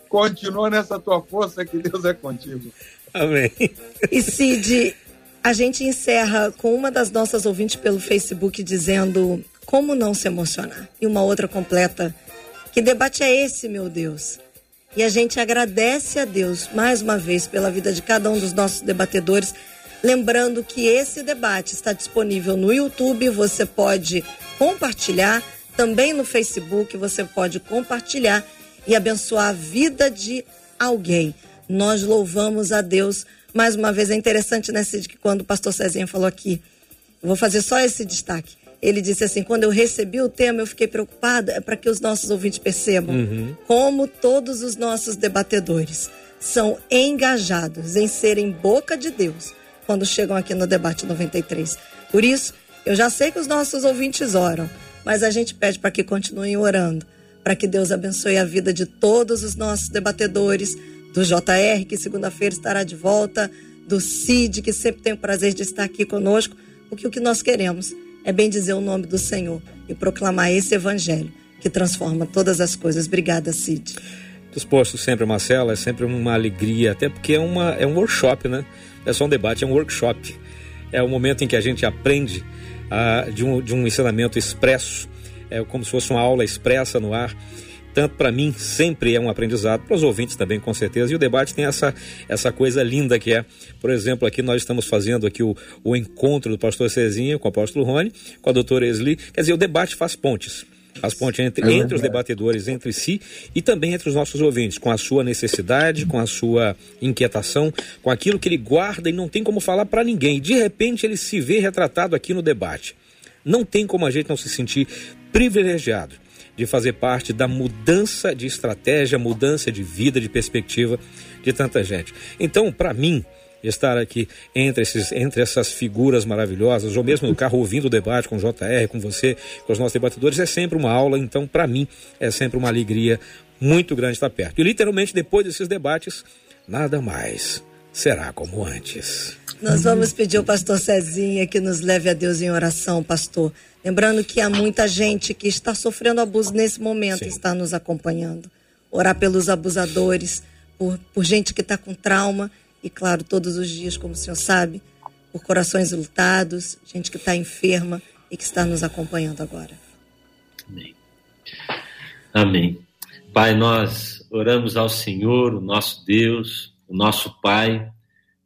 Continua nessa tua força que Deus é contigo. Amém. E Cid, a gente encerra com uma das nossas ouvintes pelo Facebook dizendo como não se emocionar. E uma outra completa. Que debate é esse, meu Deus? E a gente agradece a Deus mais uma vez pela vida de cada um dos nossos debatedores. Lembrando que esse debate está disponível no YouTube, você pode compartilhar, também no Facebook, você pode compartilhar e abençoar a vida de alguém. Nós louvamos a Deus. Mais uma vez, é interessante, né, Cid, que quando o pastor Cezinha falou aqui, vou fazer só esse destaque. Ele disse assim: quando eu recebi o tema, eu fiquei preocupada é para que os nossos ouvintes percebam uhum. como todos os nossos debatedores são engajados em serem boca de Deus quando chegam aqui no debate 93. Por isso, eu já sei que os nossos ouvintes oram, mas a gente pede para que continuem orando para que Deus abençoe a vida de todos os nossos debatedores, do JR, que segunda-feira estará de volta, do CID, que sempre tem o prazer de estar aqui conosco, porque o que nós queremos é bem dizer o nome do Senhor e proclamar esse evangelho que transforma todas as coisas. Obrigada, Cid. Disposto sempre, Marcela, é sempre uma alegria, até porque é, uma, é um workshop, né? É só um debate, é um workshop. É o momento em que a gente aprende uh, de, um, de um ensinamento expresso é como se fosse uma aula expressa no ar. Tanto para mim sempre é um aprendizado, para os ouvintes também, com certeza. E o debate tem essa, essa coisa linda que é, por exemplo, aqui nós estamos fazendo aqui o, o encontro do pastor Cezinha com o apóstolo Rony, com a doutora Esli. Quer dizer, o debate faz pontes as pontes entre, é entre os debatedores, entre si e também entre os nossos ouvintes, com a sua necessidade, com a sua inquietação, com aquilo que ele guarda e não tem como falar para ninguém. De repente ele se vê retratado aqui no debate. Não tem como a gente não se sentir privilegiado de fazer parte da mudança de estratégia, mudança de vida, de perspectiva de tanta gente. Então, para mim, estar aqui entre, esses, entre essas figuras maravilhosas, ou mesmo no carro ouvindo o debate com o JR, com você, com os nossos debatedores, é sempre uma aula. Então, para mim, é sempre uma alegria muito grande estar perto. E literalmente, depois desses debates, nada mais será como antes. Nós vamos pedir ao pastor Cezinha que nos leve a Deus em oração, pastor. Lembrando que há muita gente que está sofrendo abuso nesse momento, Sim. está nos acompanhando. Orar pelos abusadores, por, por gente que está com trauma e, claro, todos os dias, como o senhor sabe, por corações lutados, gente que está enferma e que está nos acompanhando agora. Amém. Amém. Pai, nós oramos ao Senhor, o nosso Deus, o nosso Pai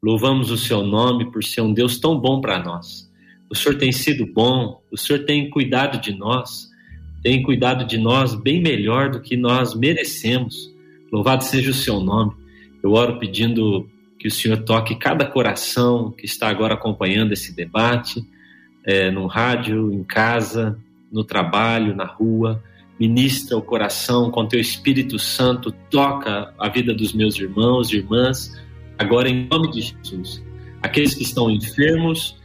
Louvamos o seu nome por ser um Deus tão bom para nós. O Senhor tem sido bom, o Senhor tem cuidado de nós, tem cuidado de nós bem melhor do que nós merecemos. Louvado seja o seu nome. Eu oro pedindo que o Senhor toque cada coração que está agora acompanhando esse debate, é, no rádio, em casa, no trabalho, na rua. Ministra o coração com teu Espírito Santo, toca a vida dos meus irmãos e irmãs agora em nome de Jesus. Aqueles que estão enfermos,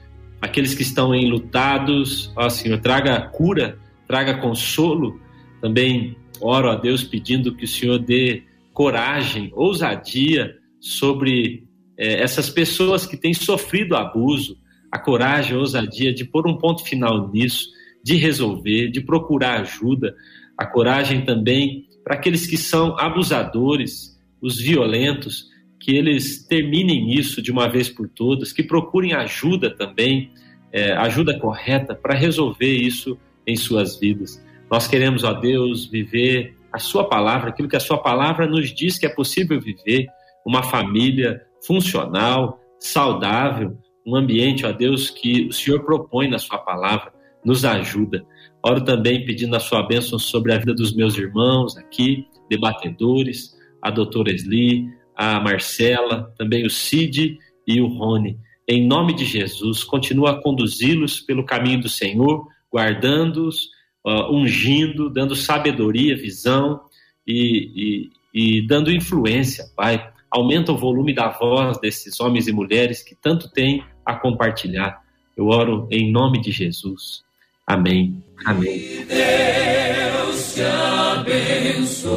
aqueles que estão enlutados, ó Senhor, traga cura, traga consolo. Também oro a Deus pedindo que o Senhor dê coragem, ousadia sobre é, essas pessoas que têm sofrido abuso, a coragem, a ousadia de pôr um ponto final nisso, de resolver, de procurar ajuda, a coragem também para aqueles que são abusadores, os violentos, que eles terminem isso de uma vez por todas, que procurem ajuda também, é, ajuda correta para resolver isso em suas vidas. Nós queremos, ó Deus, viver a Sua palavra, aquilo que a Sua palavra nos diz que é possível viver, uma família funcional, saudável, um ambiente, ó Deus, que o Senhor propõe na Sua palavra. nos ajuda. Oro também pedindo a sua bênção sobre a vida dos meus irmãos aqui, debatedores, a doutora Esli, a Marcela, também o Cid e o Rony. Em nome de Jesus, continua a conduzi-los pelo caminho do Senhor, guardando-os, uh, ungindo, dando sabedoria, visão e, e, e dando influência, Pai. Aumenta o volume da voz desses homens e mulheres que tanto têm a compartilhar. Eu oro em nome de Jesus. Amém. Amém. Deus te abençoe.